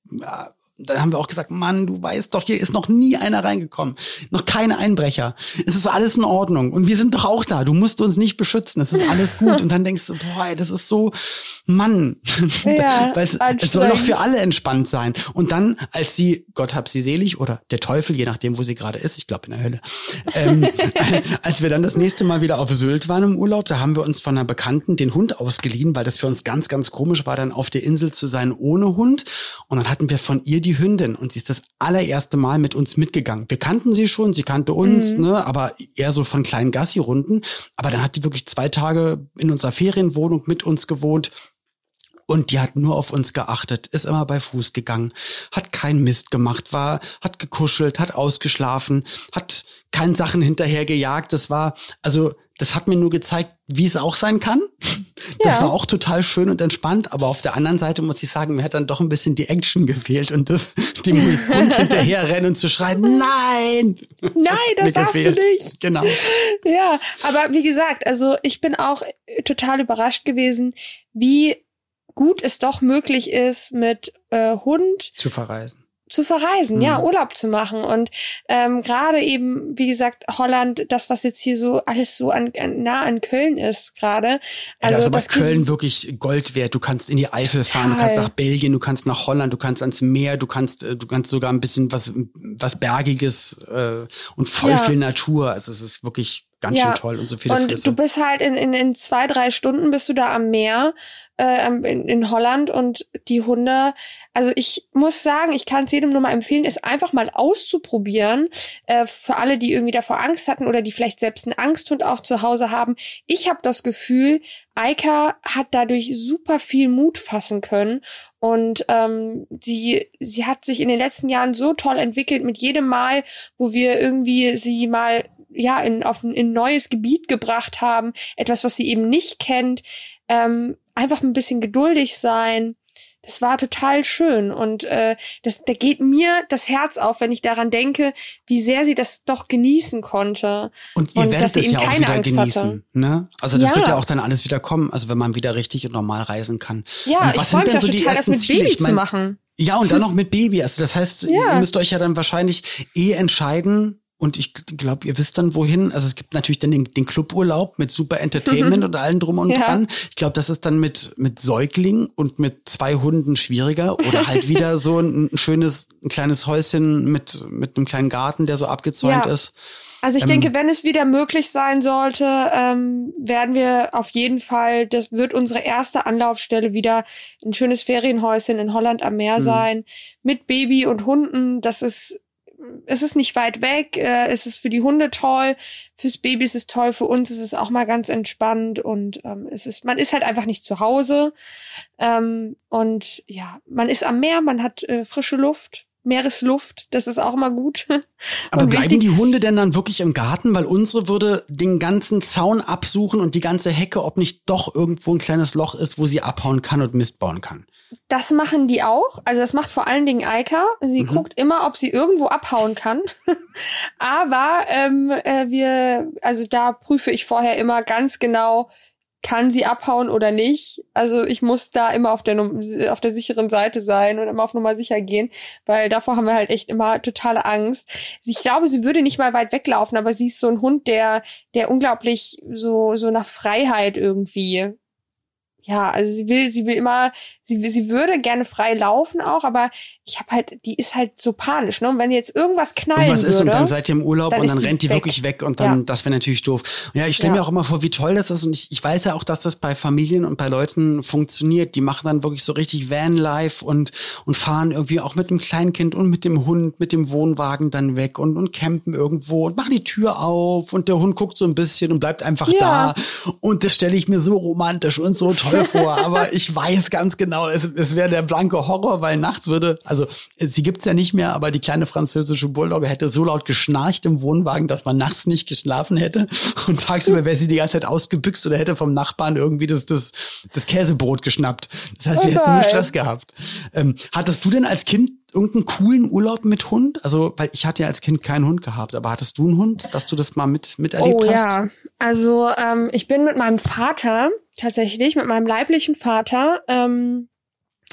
dann haben wir auch gesagt, Mann, du weißt doch, hier ist noch nie einer reingekommen. Noch keine Einbrecher. Es ist alles in Ordnung. Und wir sind doch auch da. Du musst uns nicht beschützen. Es ist alles gut. Und dann denkst du, boah, das ist so, Mann. Ja, Weil es, es soll doch für alle entspannt sein. Und dann, als sie, Gott hab sie selig, oder der Teufel, je nachdem, wo sie gerade ist, ich glaube in der Hölle, ähm, als wir dann das nächste Mal wieder auf Sylt waren im Urlaub, da haben wir uns von einer Bekannten den Hund ausgeliehen, weil das für uns ganz, ganz komisch war, dann auf der Insel zu sein ohne Hund. Und dann hatten wir von ihr die Hündin und sie ist das allererste Mal mit uns mitgegangen. Wir kannten sie schon, sie kannte uns, ne, aber eher so von kleinen Gassi-Runden. Aber dann hat die wirklich zwei Tage in unserer Ferienwohnung mit uns gewohnt. Und die hat nur auf uns geachtet, ist immer bei Fuß gegangen, hat keinen Mist gemacht, war, hat gekuschelt, hat ausgeschlafen, hat keinen Sachen hinterher gejagt. Das war, also, das hat mir nur gezeigt, wie es auch sein kann. Das Ja. war auch total schön und entspannt, aber auf der anderen Seite muss ich sagen, mir hat dann doch ein bisschen die Action gefehlt und das, dem Hund hinterher rennen und zu schreien, nein! Nein, mir das darfst du gefehlt. nicht. Genau. Ja, aber wie gesagt, also ich bin auch äh, total überrascht gewesen, wie gut es doch möglich ist, mit äh, Hund Zu verreisen. Zu verreisen, Mhm. ja, Urlaub zu machen. Und ähm, gerade eben, wie gesagt, Holland, das, was jetzt hier so alles so an, an nah an Köln ist gerade. Ja, Also das ist aber das Köln wirklich Gold wert. Du kannst in die Eifel fahren, du Total. kannst nach Belgien, du kannst nach Holland, du kannst ans Meer, du kannst, äh, du kannst sogar ein bisschen was, was Bergiges äh, und voll Ja. viel Natur. Also es ist wirklich ganz Ja. schön toll und so viele Und Flüsse. du bist halt in, in, in zwei, drei Stunden bist du da am Meer äh, in, in Holland und die Hunde, also ich muss sagen, ich kann es jedem nur mal empfehlen, es einfach mal auszuprobieren. Äh, für alle, die irgendwie davor Angst hatten oder die vielleicht selbst einen Angsthund auch zu Hause haben. Ich habe das Gefühl, Eika hat dadurch super viel Mut fassen können und ähm, sie sie hat sich in den letzten Jahren so toll entwickelt mit jedem Mal, wo wir irgendwie sie mal ja in auf ein in neues Gebiet gebracht haben, etwas, was sie eben nicht kennt, ähm, einfach ein bisschen geduldig sein. Das war total schön und äh, das, da geht mir das Herz auf, wenn ich daran denke, wie sehr sie das doch genießen konnte. und ihr und werdet es ja auch wieder Angst genießen. hatte. Ne? Also das Ja. wird ja auch dann alles wieder kommen, also wenn man wieder richtig und normal reisen kann. Ja, und ich was freue sind denn so die total, das ersten mit Ziele? Baby Ich mein, zu machen. Ja, und dann noch mit Baby. Also das heißt, Ja. ihr müsst euch ja dann wahrscheinlich eh entscheiden. Und ich glaube, ihr wisst dann wohin. Also es gibt natürlich dann den, den Cluburlaub mit super Entertainment und allem drum und Ja. dran. Ich glaube, das ist dann mit, mit Säugling und mit zwei Hunden schwieriger. Oder halt wieder so ein, ein schönes, ein kleines Häuschen mit, mit einem kleinen Garten, der so abgezäunt Ja. ist. Also ich Ähm, denke, wenn es wieder möglich sein sollte, ähm, werden wir auf jeden Fall, das wird unsere erste Anlaufstelle wieder ein schönes Ferienhäuschen in Holland am Meer Mhm. sein, mit Baby und Hunden. Das ist, es ist nicht weit weg, äh, es ist für die Hunde toll, fürs Baby ist es toll, für uns ist es auch mal ganz entspannt und ähm, es ist, man ist halt einfach nicht zu Hause. Ähm, und ja, man ist am Meer, man hat äh, frische Luft. Meeresluft, das ist auch mal gut. Aber Und bleiben wichtig- die Hunde denn dann wirklich im Garten? Weil unsere würde den ganzen Zaun absuchen und die ganze Hecke, ob nicht doch irgendwo ein kleines Loch ist, wo sie abhauen kann und Mist bauen kann. Das machen die auch. Also das macht vor allen Dingen Eika. Sie Mhm. guckt immer, ob sie irgendwo abhauen kann. Aber ähm, äh, wir, also da prüfe ich vorher immer ganz genau, kann sie abhauen oder nicht. Also ich muss da immer auf der, auf der sicheren Seite sein und immer auf Nummer sicher gehen, weil davor haben wir halt echt immer totale Angst. Ich glaube, sie würde nicht mal weit weglaufen, aber sie ist so ein Hund, der, der unglaublich so, so nach Freiheit irgendwie ja, also sie will, sie will immer, sie, sie würde gerne frei laufen auch, aber ich habe halt, die ist halt so panisch, ne? Und wenn jetzt irgendwas knallen und was ist würde, und dann seid ihr im Urlaub dann und dann rennt die weg. wirklich weg und dann, Ja. das wäre natürlich doof. Und ja, ich stelle Ja. mir auch immer vor, wie toll das ist und ich, ich weiß ja auch, dass das bei Familien und bei Leuten funktioniert. Die machen dann wirklich so richtig Vanlife und, und fahren irgendwie auch mit dem Kleinkind und mit dem Hund, mit dem Wohnwagen dann weg und, und campen irgendwo und machen die Tür auf und der Hund guckt so ein bisschen und bleibt einfach Ja. da. Und das stelle ich mir so romantisch und so toll vor. Aber ich weiß ganz genau, es, es wäre der blanke Horror, weil nachts würde, also sie gibt's ja nicht mehr, aber die kleine französische Bulldogge hätte so laut geschnarcht im Wohnwagen, dass man nachts nicht geschlafen hätte. Und tagsüber wäre sie die ganze Zeit ausgebüxt oder hätte vom Nachbarn irgendwie das, das, das Käsebrot geschnappt. Das heißt, wir Oh hätten nur. Stress gehabt. Ähm, hattest du denn als Kind irgendeinen coolen Urlaub mit Hund? Also, weil ich hatte ja als Kind keinen Hund gehabt, aber hattest du einen Hund, dass du das mal mit, miterlebt oh hast? ja, also ähm, ich bin mit meinem Vater tatsächlich, mit meinem leiblichen Vater, ähm,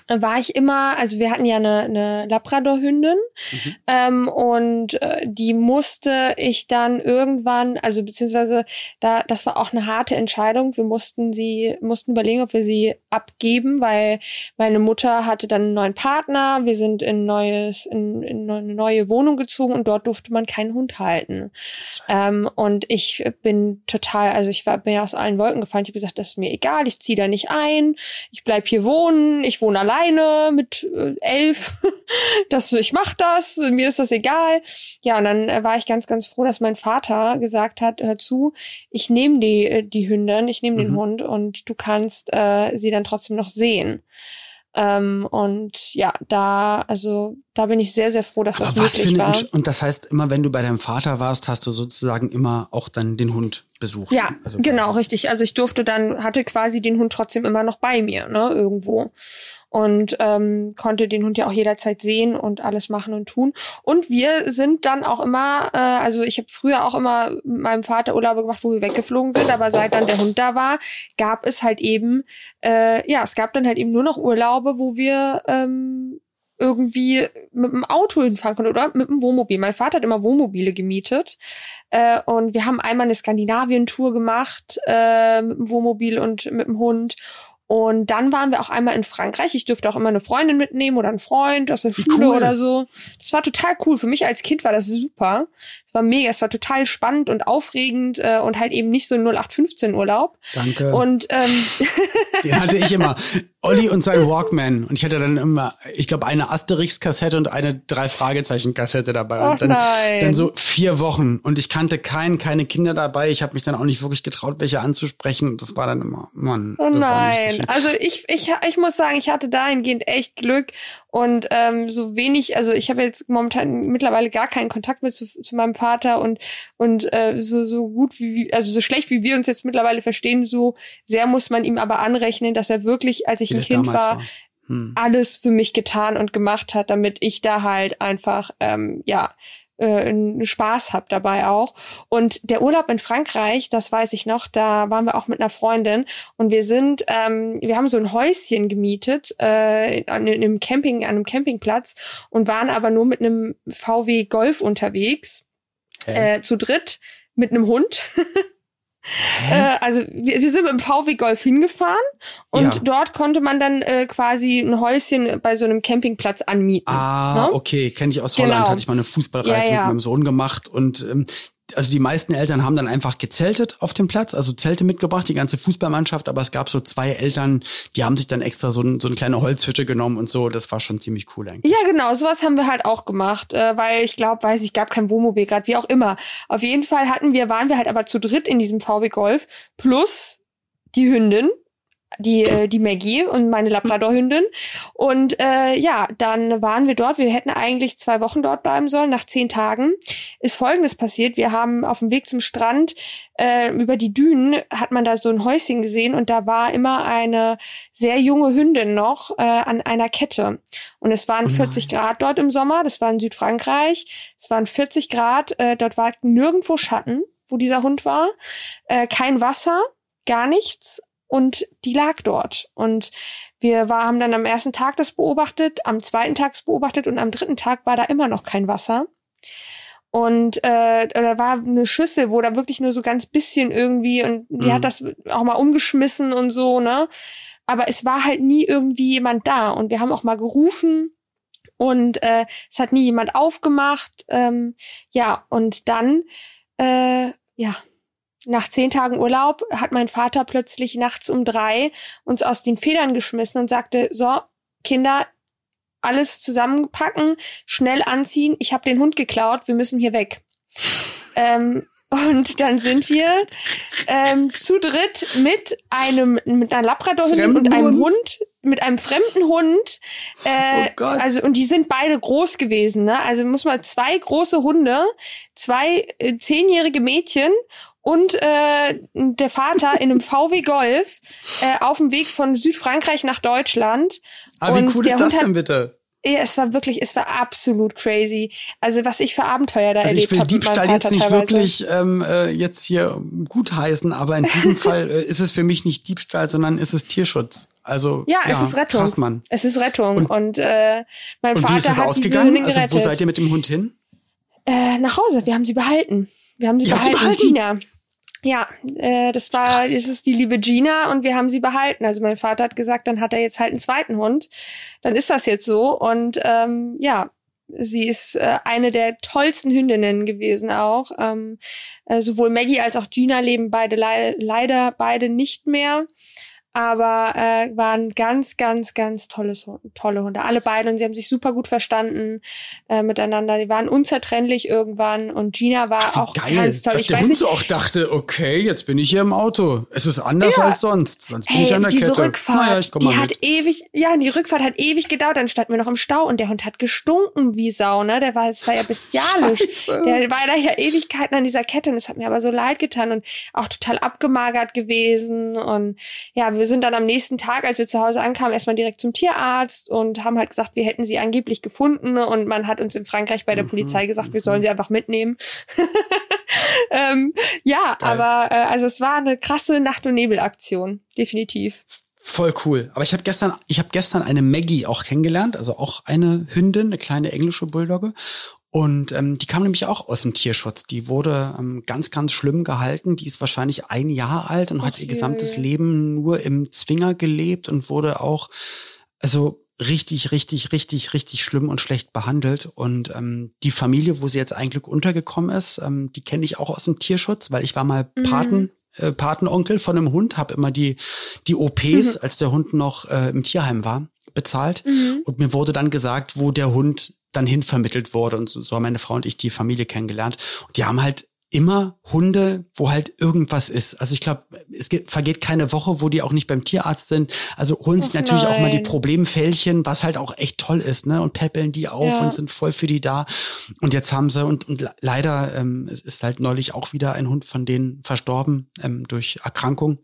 war ich immer, also wir hatten ja eine, eine Labrador-Hündin Mhm. ähm, und äh, die musste ich dann irgendwann, also beziehungsweise da, das war auch eine harte Entscheidung. Wir mussten sie, mussten überlegen, ob wir sie abgeben, weil meine Mutter hatte dann einen neuen Partner. Wir sind in neues, in, in eine neue Wohnung gezogen und dort durfte man keinen Hund halten. Ähm, und ich bin total, also ich war, bin ja aus allen Wolken gefallen. Ich habe gesagt, das ist mir egal, ich ziehe da nicht ein, ich bleib hier wohnen, ich wohne alleine mit äh, elf. das, ich mach das, mir ist das egal. Ja, und dann äh, war ich ganz, ganz froh, dass mein Vater gesagt hat, hör zu, ich nehme die, äh, die Hündin, ich nehme den Mhm. Hund und du kannst äh, sie dann trotzdem noch sehen. Ähm, und ja, da, also da bin ich sehr, sehr froh, dass das Aber für möglich eine war. Und das heißt, immer wenn du bei deinem Vater warst, hast du sozusagen immer auch dann den Hund besucht. Ja, Also- genau, richtig. Also ich durfte dann, hatte quasi den Hund trotzdem immer noch bei mir, ne, irgendwo. Und ähm, konnte den Hund ja auch jederzeit sehen und alles machen und tun. Und wir sind dann auch immer, äh, also ich habe früher auch immer mit meinem Vater Urlaube gemacht, wo wir weggeflogen sind, aber seit dann der Hund da war, gab es halt eben, äh, ja, es gab dann halt eben nur noch Urlaube, wo wir ähm, irgendwie mit dem Auto hinfahren konnten oder mit dem Wohnmobil. Mein Vater hat immer Wohnmobile gemietet äh, und wir haben einmal eine Skandinavien-Tour gemacht äh, mit dem Wohnmobil und mit dem Hund. Und dann waren wir auch einmal in Frankreich. Ich durfte auch immer eine Freundin mitnehmen oder einen Freund aus der Schule cool. oder so. Das war total cool. Für mich als Kind war das super. War mega. Es war total spannend und aufregend äh, und halt eben nicht so ein 0815 Urlaub. Danke. Und ähm, Den hatte ich immer. Olli und sein Walkman. Und ich hatte dann immer, ich glaube, eine Asterix-Kassette und eine Drei-Fragezeichen-Kassette dabei. Och und dann, nein. dann so vier Wochen. Und ich kannte keinen, keine Kinder dabei. Ich habe mich dann auch nicht wirklich getraut, welche anzusprechen. Und das war dann immer, Mann. Oh so nein. schön. also ich, ich, ich muss sagen, ich hatte dahingehend echt Glück und ähm, so wenig, also ich habe jetzt momentan mittlerweile gar keinen Kontakt mehr zu, zu meinem Vater und und äh, so so gut wie also so schlecht wie wir uns jetzt mittlerweile verstehen, so sehr muss man ihm aber anrechnen, dass er wirklich, als ich Wie ein Kind war, war. Hm. alles für mich getan und gemacht hat, damit ich da halt einfach ähm, ja äh, Spaß hab dabei auch. Und der Urlaub in Frankreich, das weiß ich noch, da waren wir auch mit einer Freundin und wir sind, ähm, wir haben so ein Häuschen gemietet äh, an einem Camping, an einem Campingplatz und waren aber nur mit einem VW Golf unterwegs? Äh, zu dritt mit einem Hund. Äh, also wir, wir sind mit dem VW Golf hingefahren und Ja. dort konnte man dann äh, quasi ein Häuschen bei so einem Campingplatz anmieten. Ah, ne? okay, kenne ich aus Genau. Holland, hatte ich mal eine Fußballreise Ja, ja. mit meinem Sohn gemacht und ähm, also die meisten Eltern haben dann einfach gezeltet auf dem Platz, also Zelte mitgebracht, die ganze Fußballmannschaft, aber es gab so zwei Eltern, die haben sich dann extra so, ein, so eine kleine Holzhütte genommen und so, das war schon ziemlich cool eigentlich. Ja, genau, sowas haben wir halt auch gemacht, äh, weil ich glaube, weiß ich, gab kein Wohnmobil gerade, wie auch immer. Auf jeden Fall hatten wir, waren wir halt aber zu dritt in diesem VW Golf plus die Hündin, die äh, die Maggie und meine Labrador-Hündin und äh, ja, dann waren wir dort. Wir hätten eigentlich zwei Wochen dort bleiben sollen. Nach zehn Tagen ist Folgendes passiert: Wir haben auf dem Weg zum Strand äh, über die Dünen hat man da so ein Häuschen gesehen und da war immer eine sehr junge Hündin noch äh, an einer Kette. Und es waren Oh nein. 40 Grad dort im Sommer, das war in Südfrankreich. Es waren 40 Grad, äh, dort war nirgendwo Schatten, wo dieser Hund war. Äh, kein Wasser, gar nichts. Und die lag dort. Und wir war, haben dann am ersten Tag das beobachtet, am zweiten Tag beobachtet und am dritten Tag war da immer noch kein Wasser. Und äh, da war eine Schüssel, wo da wirklich nur so ganz bisschen irgendwie und die mhm. hat das auch mal umgeschmissen und so, ne? Aber es war halt nie irgendwie jemand da. Und wir haben auch mal gerufen und äh, es hat nie jemand aufgemacht. Ähm, ja, und dann, äh, ja, nach zehn Tagen Urlaub hat mein Vater plötzlich nachts um drei uns aus den Federn geschmissen und sagte, so, Kinder, alles zusammenpacken, schnell anziehen, ich habe den Hund geklaut, wir müssen hier weg. Ähm, und dann sind wir ähm, zu dritt mit einem mit einer Labradorhündin und einem Hund? Mit einem fremden Hund. Äh, oh Gott. Also und die sind beide groß gewesen. Ne? Also muss man zwei große Hunde, zwei äh, zehnjährige Mädchen und äh, der Vater in einem VW Golf äh, auf dem Weg von Südfrankreich nach Deutschland. Ah, wie cool ist das denn bitte? Ja, es war wirklich, es war absolut crazy. Also was ich für Abenteuer da also erlebt habe. Ich will Diebstahl jetzt nicht teilweise. wirklich ähm, äh, jetzt hier gutheißen, aber in diesem Fall äh, ist es für mich nicht Diebstahl, sondern ist es Tierschutz. Also ja, ja es ist Rettung. Krass, Mann. Es ist Rettung und, und äh, mein und Vater wie ist es hat ausgegangen? diese also wo seid ihr mit dem Hund hin? Äh, nach Hause. Wir haben sie behalten. Wir haben sie, behalten. sie behalten. Gina. Ja, äh, das war, es ist die liebe Gina und wir haben sie behalten. Also mein Vater hat gesagt, dann hat er jetzt halt einen zweiten Hund. Dann ist das jetzt so und ähm, ja, sie ist äh, eine der tollsten Hündinnen gewesen auch. Ähm, äh, sowohl Maggie als auch Gina leben beide le leider beide nicht mehr aber äh, waren ganz, ganz, ganz tolles, tolle Hunde. Alle beide und sie haben sich super gut verstanden äh, miteinander. Die waren unzertrennlich irgendwann und Gina war Ach, auch geil, ganz toll. Dass ich der Hund nicht, so auch dachte, okay, jetzt bin ich hier im Auto. Es ist anders ja. als sonst. Sonst bin hey, ich an der diese Kette. Rückfahrt, naja, ich komm die mal hat mit. ewig, ja, die Rückfahrt hat ewig gedauert. Dann standen wir noch im Stau und der Hund hat gestunken wie Sau, ne? Der war, es war ja bestialisch. Scheiße. Der war da ja Ewigkeiten an dieser Kette und es hat mir aber so leid getan und auch total abgemagert gewesen und ja, wir sind dann am nächsten Tag, als wir zu Hause ankamen, erstmal direkt zum Tierarzt und haben halt gesagt, wir hätten sie angeblich gefunden und man hat uns in Frankreich bei der mhm, Polizei gesagt, wir sollen sie einfach mitnehmen. ähm, ja, Geil. aber äh, also es war eine krasse Nacht- und Nebelaktion, definitiv. Voll cool. Aber ich habe gestern, ich habe gestern eine Maggie auch kennengelernt, also auch eine Hündin, eine kleine englische Bulldogge. Und ähm, die kam nämlich auch aus dem Tierschutz. Die wurde ähm, ganz, ganz schlimm gehalten. Die ist wahrscheinlich ein Jahr alt und Ach, hat ihr gesamtes Leben nur im Zwinger gelebt und wurde auch, also richtig, richtig, richtig, richtig schlimm und schlecht behandelt. Und ähm, die Familie, wo sie jetzt eigentlich untergekommen ist, ähm, die kenne ich auch aus dem Tierschutz, weil ich war mal mhm. Paten. Äh, Patenonkel von einem Hund, habe immer die die OPs, mhm. als der Hund noch äh, im Tierheim war, bezahlt. Mhm. Und mir wurde dann gesagt, wo der Hund dann hin vermittelt wurde. Und so, so haben meine Frau und ich die Familie kennengelernt. Und die haben halt immer Hunde, wo halt irgendwas ist. Also ich glaube, es geht, vergeht keine Woche, wo die auch nicht beim Tierarzt sind. Also holen sich natürlich nein. auch mal die Problemfällchen, was halt auch echt toll ist, ne? Und peppeln die auf ja. und sind voll für die da. Und jetzt haben sie, und, und leider, ähm, es ist halt neulich auch wieder ein Hund von denen verstorben ähm, durch Erkrankung.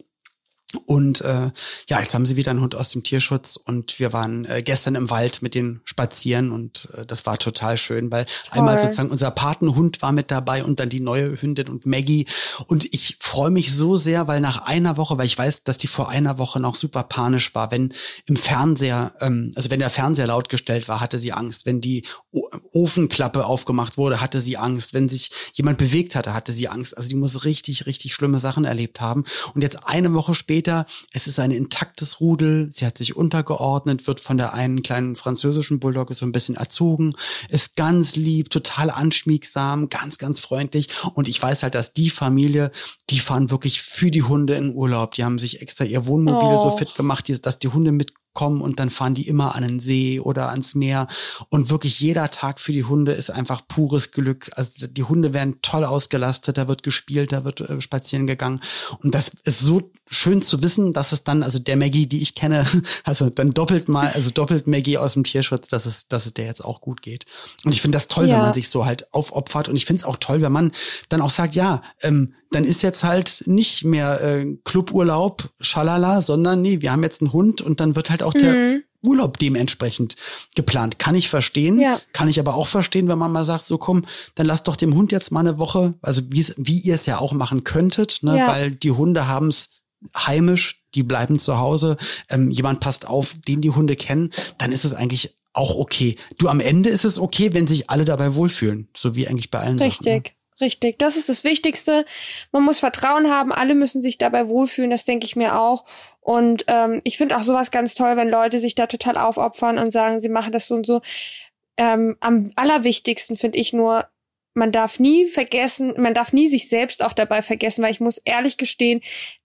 Und äh, ja, jetzt haben sie wieder einen Hund aus dem Tierschutz und wir waren äh, gestern im Wald mit denen spazieren und äh, das war total schön, weil Toll. einmal sozusagen unser Patenhund war mit dabei und dann die neue Hündin und Maggie. Und ich freue mich so sehr, weil nach einer Woche, weil ich weiß, dass die vor einer Woche noch super panisch war, wenn im Fernseher, ähm, also wenn der Fernseher laut gestellt war, hatte sie Angst. Wenn die o Ofenklappe aufgemacht wurde, hatte sie Angst. Wenn sich jemand bewegt hatte, hatte sie Angst. Also die muss richtig, richtig schlimme Sachen erlebt haben. Und jetzt eine Woche später später, es ist ein intaktes Rudel, sie hat sich untergeordnet, wird von der einen kleinen französischen Bulldogge so ein bisschen erzogen, ist ganz lieb, total anschmiegsam, ganz, ganz freundlich. Und ich weiß halt, dass die Familie, die fahren wirklich für die Hunde in Urlaub. Die haben sich extra ihr Wohnmobil oh. so fit gemacht, dass die Hunde mit kommen und dann fahren die immer an den See oder ans Meer. Und wirklich jeder Tag für die Hunde ist einfach pures Glück. Also die Hunde werden toll ausgelastet, da wird gespielt, da wird äh, spazieren gegangen. Und das ist so schön zu wissen, dass es dann, also der Maggie, die ich kenne, also dann doppelt mal, also doppelt Maggie aus dem Tierschutz, dass es, dass es der jetzt auch gut geht. Und ich finde das toll, ja. wenn man sich so halt aufopfert. Und ich finde es auch toll, wenn man dann auch sagt, ja, ähm, dann ist jetzt halt nicht mehr äh, Cluburlaub, schalala, sondern nee, wir haben jetzt einen Hund und dann wird halt auch der mhm. Urlaub dementsprechend geplant. Kann ich verstehen, ja. kann ich aber auch verstehen, wenn man mal sagt, so komm, dann lass doch dem Hund jetzt mal eine Woche, also wie ihr es ja auch machen könntet, ne? Ja. weil die Hunde haben es heimisch die bleiben zu Hause, ähm, jemand passt auf, den die Hunde kennen, dann ist es eigentlich auch okay. Du, am Ende ist es okay, wenn sich alle dabei wohlfühlen, so wie eigentlich bei allen Richtig. Sachen. Richtig. Richtig, das ist das Wichtigste. Man muss Vertrauen haben, alle müssen sich dabei wohlfühlen, das denke ich mir auch. Und ähm, ich finde auch sowas ganz toll, wenn Leute sich da total aufopfern und sagen, sie machen das so und so. Ähm, am allerwichtigsten finde ich nur, man darf nie vergessen, man darf nie sich selbst auch dabei vergessen, weil ich muss ehrlich gestehen,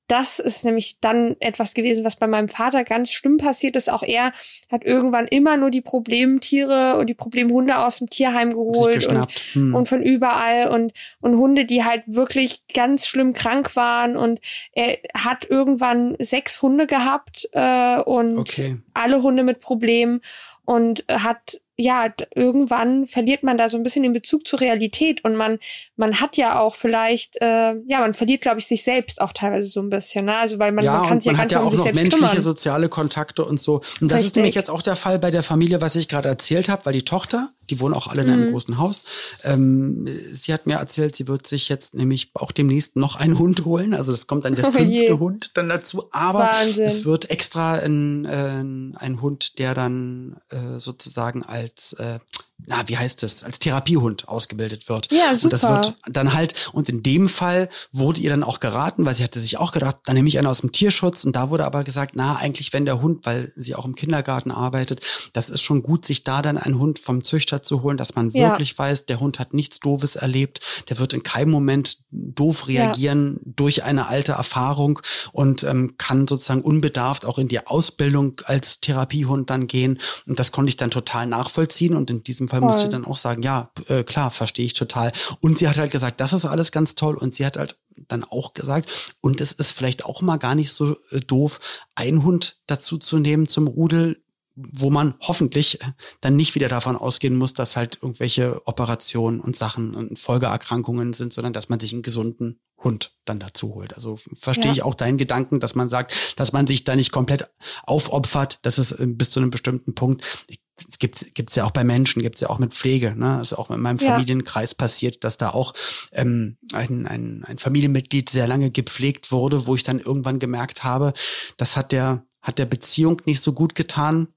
das ist nämlich dann etwas gewesen, was bei meinem Vater ganz schlimm passiert ist. Auch er hat irgendwann immer nur die Problemtiere und die Problemhunde aus dem Tierheim geholt und, hm. und von überall und, und Hunde, die halt wirklich ganz schlimm krank waren. Und er hat irgendwann sechs Hunde gehabt äh, und okay. alle Hunde mit Problemen und hat ja, irgendwann verliert man da so ein bisschen den Bezug zur Realität und man, man hat ja auch vielleicht, äh, ja, man verliert, glaube ich, sich selbst auch teilweise so ein bisschen, ne? Also weil man, ja, man kann sich ja hat ja auch noch menschliche kümmern. soziale Kontakte und so. Und das Richtig. ist nämlich jetzt auch der Fall bei der Familie, was ich gerade erzählt habe, weil die Tochter, die wohnen auch alle in einem mhm. großen Haus. Ähm, sie hat mir erzählt, sie wird sich jetzt nämlich auch demnächst noch einen Hund holen. Also das kommt dann der oh fünfte oh Hund dann dazu. Aber Wahnsinn. es wird extra ein, äh, ein Hund, der dann äh, sozusagen als äh, na, wie heißt es, als Therapiehund ausgebildet wird. Ja, super. Und das wird dann halt, und in dem Fall wurde ihr dann auch geraten, weil sie hatte sich auch gedacht, dann nehme ich einen aus dem Tierschutz. Und da wurde aber gesagt, na, eigentlich, wenn der Hund, weil sie auch im Kindergarten arbeitet, das ist schon gut, sich da dann einen Hund vom Züchter zu holen, dass man ja. wirklich weiß, der Hund hat nichts Doofes erlebt, der wird in keinem Moment doof reagieren ja. durch eine alte Erfahrung und ähm, kann sozusagen unbedarft auch in die Ausbildung als Therapiehund dann gehen. Und das konnte ich dann total nachvollziehen. Und in diesem Fall Voll. muss ich dann auch sagen, ja, äh, klar, verstehe ich total. Und sie hat halt gesagt, das ist alles ganz toll. Und sie hat halt dann auch gesagt, und es ist vielleicht auch mal gar nicht so äh, doof, einen Hund dazu zu nehmen zum Rudel, wo man hoffentlich dann nicht wieder davon ausgehen muss, dass halt irgendwelche Operationen und Sachen und Folgeerkrankungen sind, sondern dass man sich einen gesunden Hund dann dazu holt. Also verstehe ja. ich auch deinen Gedanken, dass man sagt, dass man sich da nicht komplett aufopfert, dass es äh, bis zu einem bestimmten Punkt es gibt gibt's ja auch bei Menschen, gibt's ja auch mit Pflege. Ne? Das ist auch in meinem Familienkreis ja. passiert, dass da auch ähm, ein, ein, ein Familienmitglied sehr lange gepflegt wurde, wo ich dann irgendwann gemerkt habe, das hat der hat der Beziehung nicht so gut getan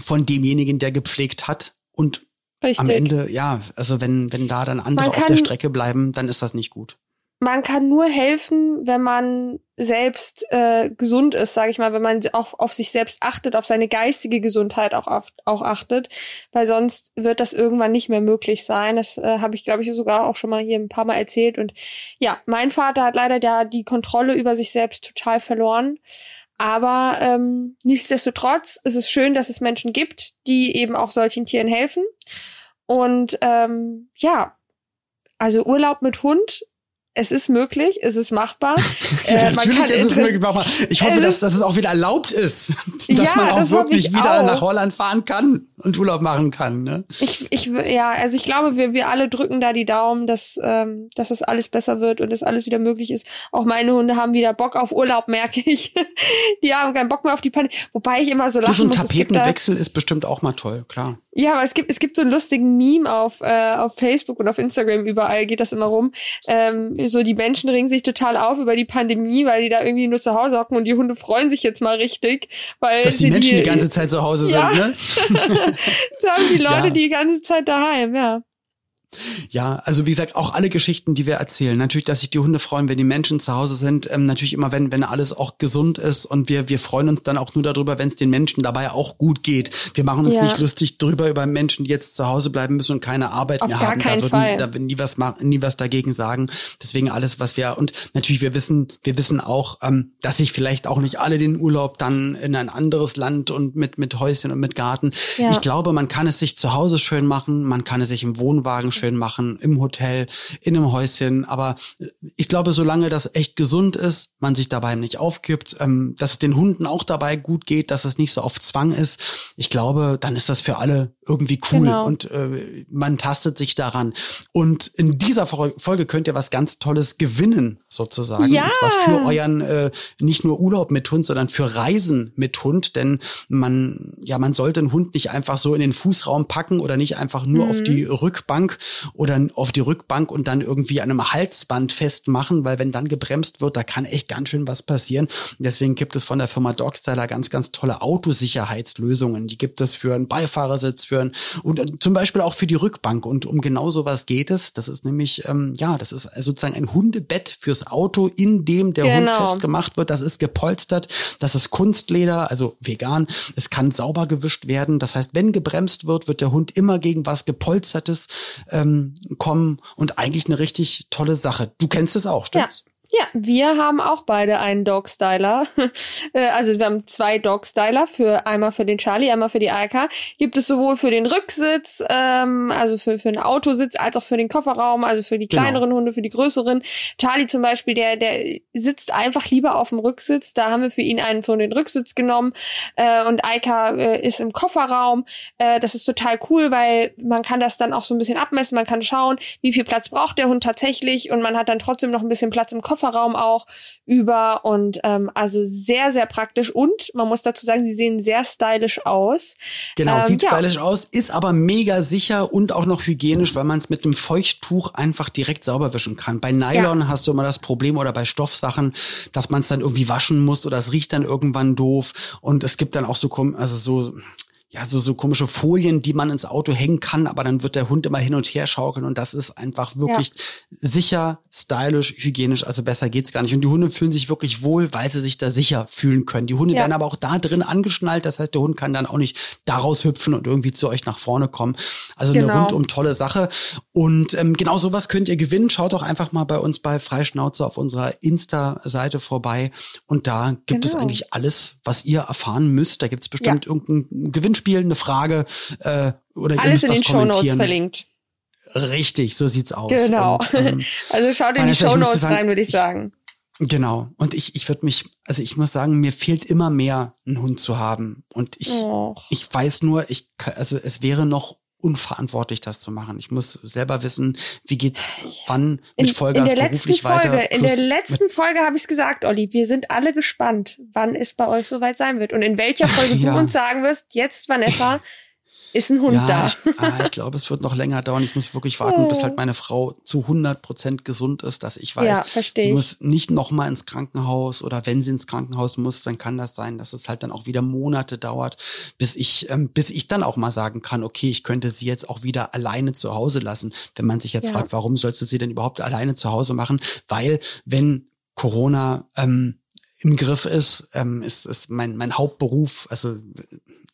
von demjenigen, der gepflegt hat und Richtig. am Ende ja, also wenn wenn da dann andere auf der Strecke bleiben, dann ist das nicht gut man kann nur helfen, wenn man selbst äh, gesund ist, sage ich mal, wenn man auch auf sich selbst achtet, auf seine geistige Gesundheit auch, auch achtet, weil sonst wird das irgendwann nicht mehr möglich sein. Das äh, habe ich, glaube ich, sogar auch schon mal hier ein paar Mal erzählt. Und ja, mein Vater hat leider ja die Kontrolle über sich selbst total verloren. Aber ähm, nichtsdestotrotz ist es schön, dass es Menschen gibt, die eben auch solchen Tieren helfen. Und ähm, ja, also Urlaub mit Hund es ist möglich, es ist machbar. ja, äh, natürlich ist es möglich machbar. Ich hoffe, dass, dass es auch wieder erlaubt ist, dass ja, man auch wirklich wieder auch. nach Holland fahren kann und Urlaub machen kann. Ne? Ich, ich, ja, also ich glaube, wir, wir alle drücken da die Daumen, dass, ähm, dass das alles besser wird und dass alles wieder möglich ist. Auch meine Hunde haben wieder Bock auf Urlaub, merke ich. die haben keinen Bock mehr auf die Panik. Wobei ich immer so lachen du, so ein Tapetenwechsel ist bestimmt auch mal toll, klar. Ja, aber es gibt, es gibt so einen lustigen Meme auf, äh, auf Facebook und auf Instagram überall geht das immer rum. Ähm, so die Menschen ringen sich total auf über die Pandemie, weil die da irgendwie nur zu Hause hocken und die Hunde freuen sich jetzt mal richtig, weil dass die Menschen die, die ganze Zeit zu Hause ja. sind, ne? so haben die Leute ja. die ganze Zeit daheim, ja. Ja, also wie gesagt, auch alle Geschichten, die wir erzählen. Natürlich, dass sich die Hunde freuen, wenn die Menschen zu Hause sind. Ähm, natürlich immer, wenn, wenn alles auch gesund ist. Und wir, wir freuen uns dann auch nur darüber, wenn es den Menschen dabei auch gut geht. Wir machen uns ja. nicht lustig drüber über Menschen, die jetzt zu Hause bleiben müssen und keine Arbeit Auf mehr gar haben. Keinen da würden, Fall. da würden nie was nie was dagegen sagen. Deswegen alles, was wir, und natürlich, wir wissen, wir wissen auch, ähm, dass sich vielleicht auch nicht alle den Urlaub dann in ein anderes Land und mit, mit Häuschen und mit Garten. Ja. Ich glaube, man kann es sich zu Hause schön machen, man kann es sich im Wohnwagen schön machen, im Hotel, in einem Häuschen. Aber ich glaube, solange das echt gesund ist, man sich dabei nicht aufgibt, ähm, dass es den Hunden auch dabei gut geht, dass es nicht so auf Zwang ist, ich glaube, dann ist das für alle irgendwie cool genau. und äh, man tastet sich daran. Und in dieser Folge könnt ihr was ganz Tolles gewinnen, sozusagen. Ja. Und zwar für euren äh, nicht nur Urlaub mit Hund, sondern für Reisen mit Hund. Denn man, ja, man sollte einen Hund nicht einfach so in den Fußraum packen oder nicht einfach nur mhm. auf die Rückbank, oder auf die Rückbank und dann irgendwie an einem Halsband festmachen, weil wenn dann gebremst wird, da kann echt ganz schön was passieren. Deswegen gibt es von der Firma Dogstyler ganz, ganz tolle Autosicherheitslösungen. Die gibt es für einen Beifahrersitz, für einen, und äh, zum Beispiel auch für die Rückbank. Und um genau sowas geht es. Das ist nämlich, ähm, ja, das ist sozusagen ein Hundebett fürs Auto, in dem der genau. Hund festgemacht wird. Das ist gepolstert. Das ist Kunstleder, also vegan. Es kann sauber gewischt werden. Das heißt, wenn gebremst wird, wird der Hund immer gegen was gepolstertes ähm, kommen und eigentlich eine richtig tolle Sache. Du kennst es auch, stimmt's? Ja. Wir haben auch beide einen Dog Styler. Äh, also wir haben zwei Dog Styler für einmal für den Charlie, einmal für die Alka. Gibt es sowohl für den Rücksitz, ähm, also für, für den Autositz, als auch für den Kofferraum, also für die genau. kleineren genau. Hunde, für die größeren. Charlie zum Beispiel, der, der sitzt einfach lieber auf dem Rücksitz. Da haben wir für ihn einen für den Rücksitz genommen. Äh, und Alka äh, ist im Kofferraum. Äh, das ist total cool, weil man kann das dann auch so ein bisschen abmessen. Man kann schauen, wie viel Platz braucht der Hund tatsächlich und man hat dann trotzdem noch ein bisschen Platz im Kofferraum. Kofferraum auch über und ähm, also sehr, sehr praktisch und man muss dazu sagen, sie sehen sehr stylisch aus. Genau, ähm, sieht ja. stylisch aus, ist aber mega sicher und auch noch hygienisch, weil man es mit einem Feuchttuch einfach direkt sauber wischen kann. Bei Nylon ja. hast du immer das Problem oder bei Stoffsachen, dass man es dann irgendwie waschen muss oder es riecht dann irgendwann doof und es gibt dann auch so, also so ja, so, so komische Folien, die man ins Auto hängen kann, aber dann wird der Hund immer hin und her schaukeln und das ist einfach wirklich ja. sicher, stylisch, hygienisch, also besser geht's gar nicht. Und die Hunde fühlen sich wirklich wohl, weil sie sich da sicher fühlen können. Die Hunde ja. werden aber auch da drin angeschnallt, das heißt, der Hund kann dann auch nicht daraus hüpfen und irgendwie zu euch nach vorne kommen. Also genau. eine rundum tolle Sache. Und ähm, genau sowas könnt ihr gewinnen. Schaut doch einfach mal bei uns bei Freischnauze auf unserer Insta-Seite vorbei und da gibt genau. es eigentlich alles, was ihr erfahren müsst. Da gibt's bestimmt ja. irgendein Gewinnspiel Spiel, eine Frage äh, oder Alles in den Show Notes verlinkt. Richtig, so sieht's aus. Genau. Und, ähm, also schaut in die Show Notes rein, würde ich sagen. Genau. Und ich, ich würde mich, also ich muss sagen, mir fehlt immer mehr, einen Hund zu haben. Und ich, ich weiß nur, ich, also es wäre noch unverantwortlich, das zu machen. Ich muss selber wissen, wie geht's wann mit Vollgas in der beruflich letzten Folge, weiter. In der letzten Folge habe ich es gesagt, Olli. Wir sind alle gespannt, wann es bei euch soweit sein wird und in welcher Folge ja. du uns sagen wirst, jetzt Vanessa, ist ein Hund ja, da. Ich, ah, ich glaube, es wird noch länger dauern. Ich muss wirklich warten, oh. bis halt meine Frau zu 100 Prozent gesund ist, dass ich weiß, ja, sie muss nicht noch mal ins Krankenhaus oder wenn sie ins Krankenhaus muss, dann kann das sein, dass es halt dann auch wieder Monate dauert, bis ich, ähm, bis ich dann auch mal sagen kann, okay, ich könnte sie jetzt auch wieder alleine zu Hause lassen. Wenn man sich jetzt ja. fragt, warum sollst du sie denn überhaupt alleine zu Hause machen? Weil wenn Corona ähm, im Griff ist, ähm, ist, ist mein, mein Hauptberuf, also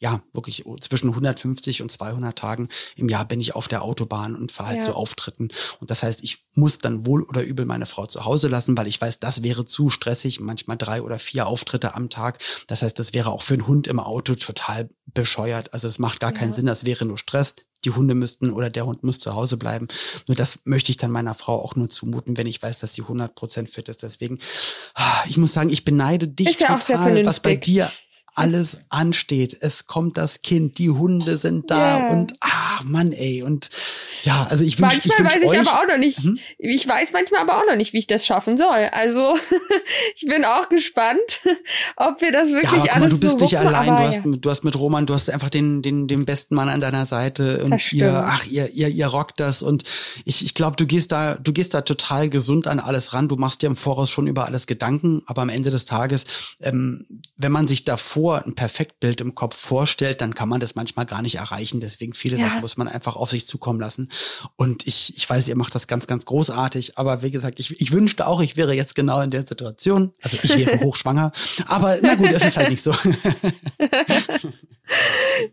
ja, wirklich zwischen 150 und 200 Tagen im Jahr bin ich auf der Autobahn und fahre halt ja. zu Auftritten. Und das heißt, ich muss dann wohl oder übel meine Frau zu Hause lassen, weil ich weiß, das wäre zu stressig, manchmal drei oder vier Auftritte am Tag. Das heißt, das wäre auch für einen Hund im Auto total bescheuert. Also es macht gar keinen Sinn, das wäre nur Stress. Die Hunde müssten oder der Hund muss zu Hause bleiben. Nur das möchte ich dann meiner Frau auch nur zumuten, wenn ich weiß, dass sie 100 Prozent fit ist. Deswegen, ah, ich muss sagen, ich beneide dich ist total, was bei dir alles ansteht. Es kommt das Kind, die Hunde sind da yeah. und ah Mann, ey und ja, also ich wünsche Manchmal ich wünsch weiß ich aber auch noch nicht. Hm? Ich weiß manchmal aber auch noch nicht, wie ich das schaffen soll. Also ich bin auch gespannt, ob wir das wirklich ja, alles mal, du bist so nicht allein. Du hast, du hast mit Roman, du hast einfach den den den besten Mann an deiner Seite und ihr, ach ihr ihr ihr rockt das und ich ich glaube, du gehst da du gehst da total gesund an alles ran. Du machst dir im Voraus schon über alles Gedanken, aber am Ende des Tages, ähm, wenn man sich davor ein Perfektbild im Kopf vorstellt, dann kann man das manchmal gar nicht erreichen. Deswegen viele ja. Sachen muss man einfach auf sich zukommen lassen. Und ich, ich weiß, ihr macht das ganz, ganz großartig. Aber wie gesagt, ich, ich wünschte auch, ich wäre jetzt genau in der Situation. Also ich wäre hochschwanger. Aber na gut, es ist halt nicht so.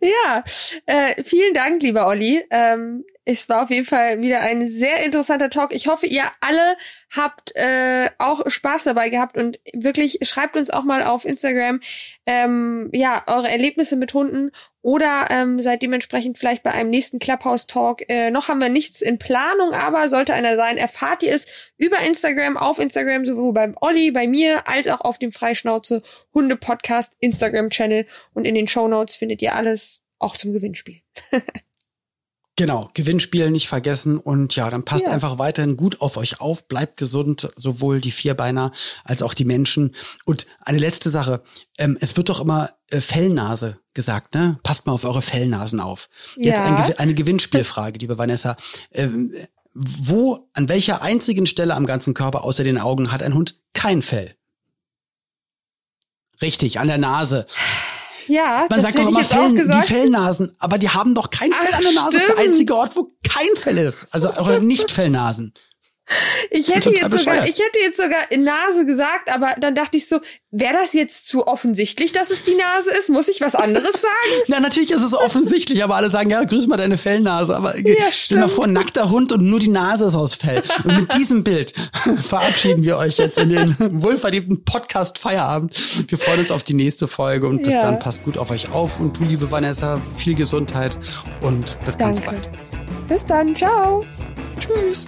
ja, äh, vielen Dank, lieber Olli. Ähm, es war auf jeden Fall wieder ein sehr interessanter Talk. Ich hoffe, ihr alle habt äh, auch Spaß dabei gehabt und wirklich schreibt uns auch mal auf Instagram ähm, ja eure Erlebnisse mit Hunden oder ähm, seid dementsprechend vielleicht bei einem nächsten Clubhouse Talk. Äh, noch haben wir nichts in Planung, aber sollte einer sein, erfahrt ihr es über Instagram, auf Instagram sowohl beim Olli, bei mir als auch auf dem Freischnauze Hunde Podcast Instagram Channel und in den Show Notes findet ihr alles auch zum Gewinnspiel. Genau, Gewinnspiel nicht vergessen und ja, dann passt Ja. einfach weiterhin gut auf euch auf, bleibt gesund, sowohl die Vierbeiner als auch die Menschen. Und eine letzte Sache, ähm, es wird doch immer äh, Fellnase gesagt, ne? Passt mal auf eure Fellnasen auf. Jetzt Ja. ein, Gewi- eine Gewinnspielfrage, liebe Vanessa. Ähm, wo, an welcher einzigen Stelle am ganzen Körper außer den Augen hat ein Hund kein Fell? Richtig, an der Nase. Ja, Man sagt doch immer auch Fell, die. Fellnasen, aber die haben doch kein Fell Ach, an der Nase. Das ist der stimmt. einzige Ort, wo kein Fell ist. Also eure Nicht-Fellnasen. Ich hätte jetzt sogar, bescheuert. ich hätte jetzt sogar in Nase gesagt, aber dann dachte ich so, wäre das jetzt zu offensichtlich, dass es die Nase ist? Muss ich was anderes sagen? Na, natürlich ist es offensichtlich, aber alle sagen, ja, grüß mal deine Fellnase. Aber äh, stell dir mal vor, nackter Hund und nur die Nase ist aus Fell. Und mit diesem Bild verabschieden wir euch jetzt in den wohlverdienten Podcast Feierabend. Wir freuen uns auf die nächste Folge und bis Ja. dann passt gut auf euch auf. Und du, liebe Vanessa, viel Gesundheit und bis ganz Danke. bald. Bis dann, ciao. Tschüss.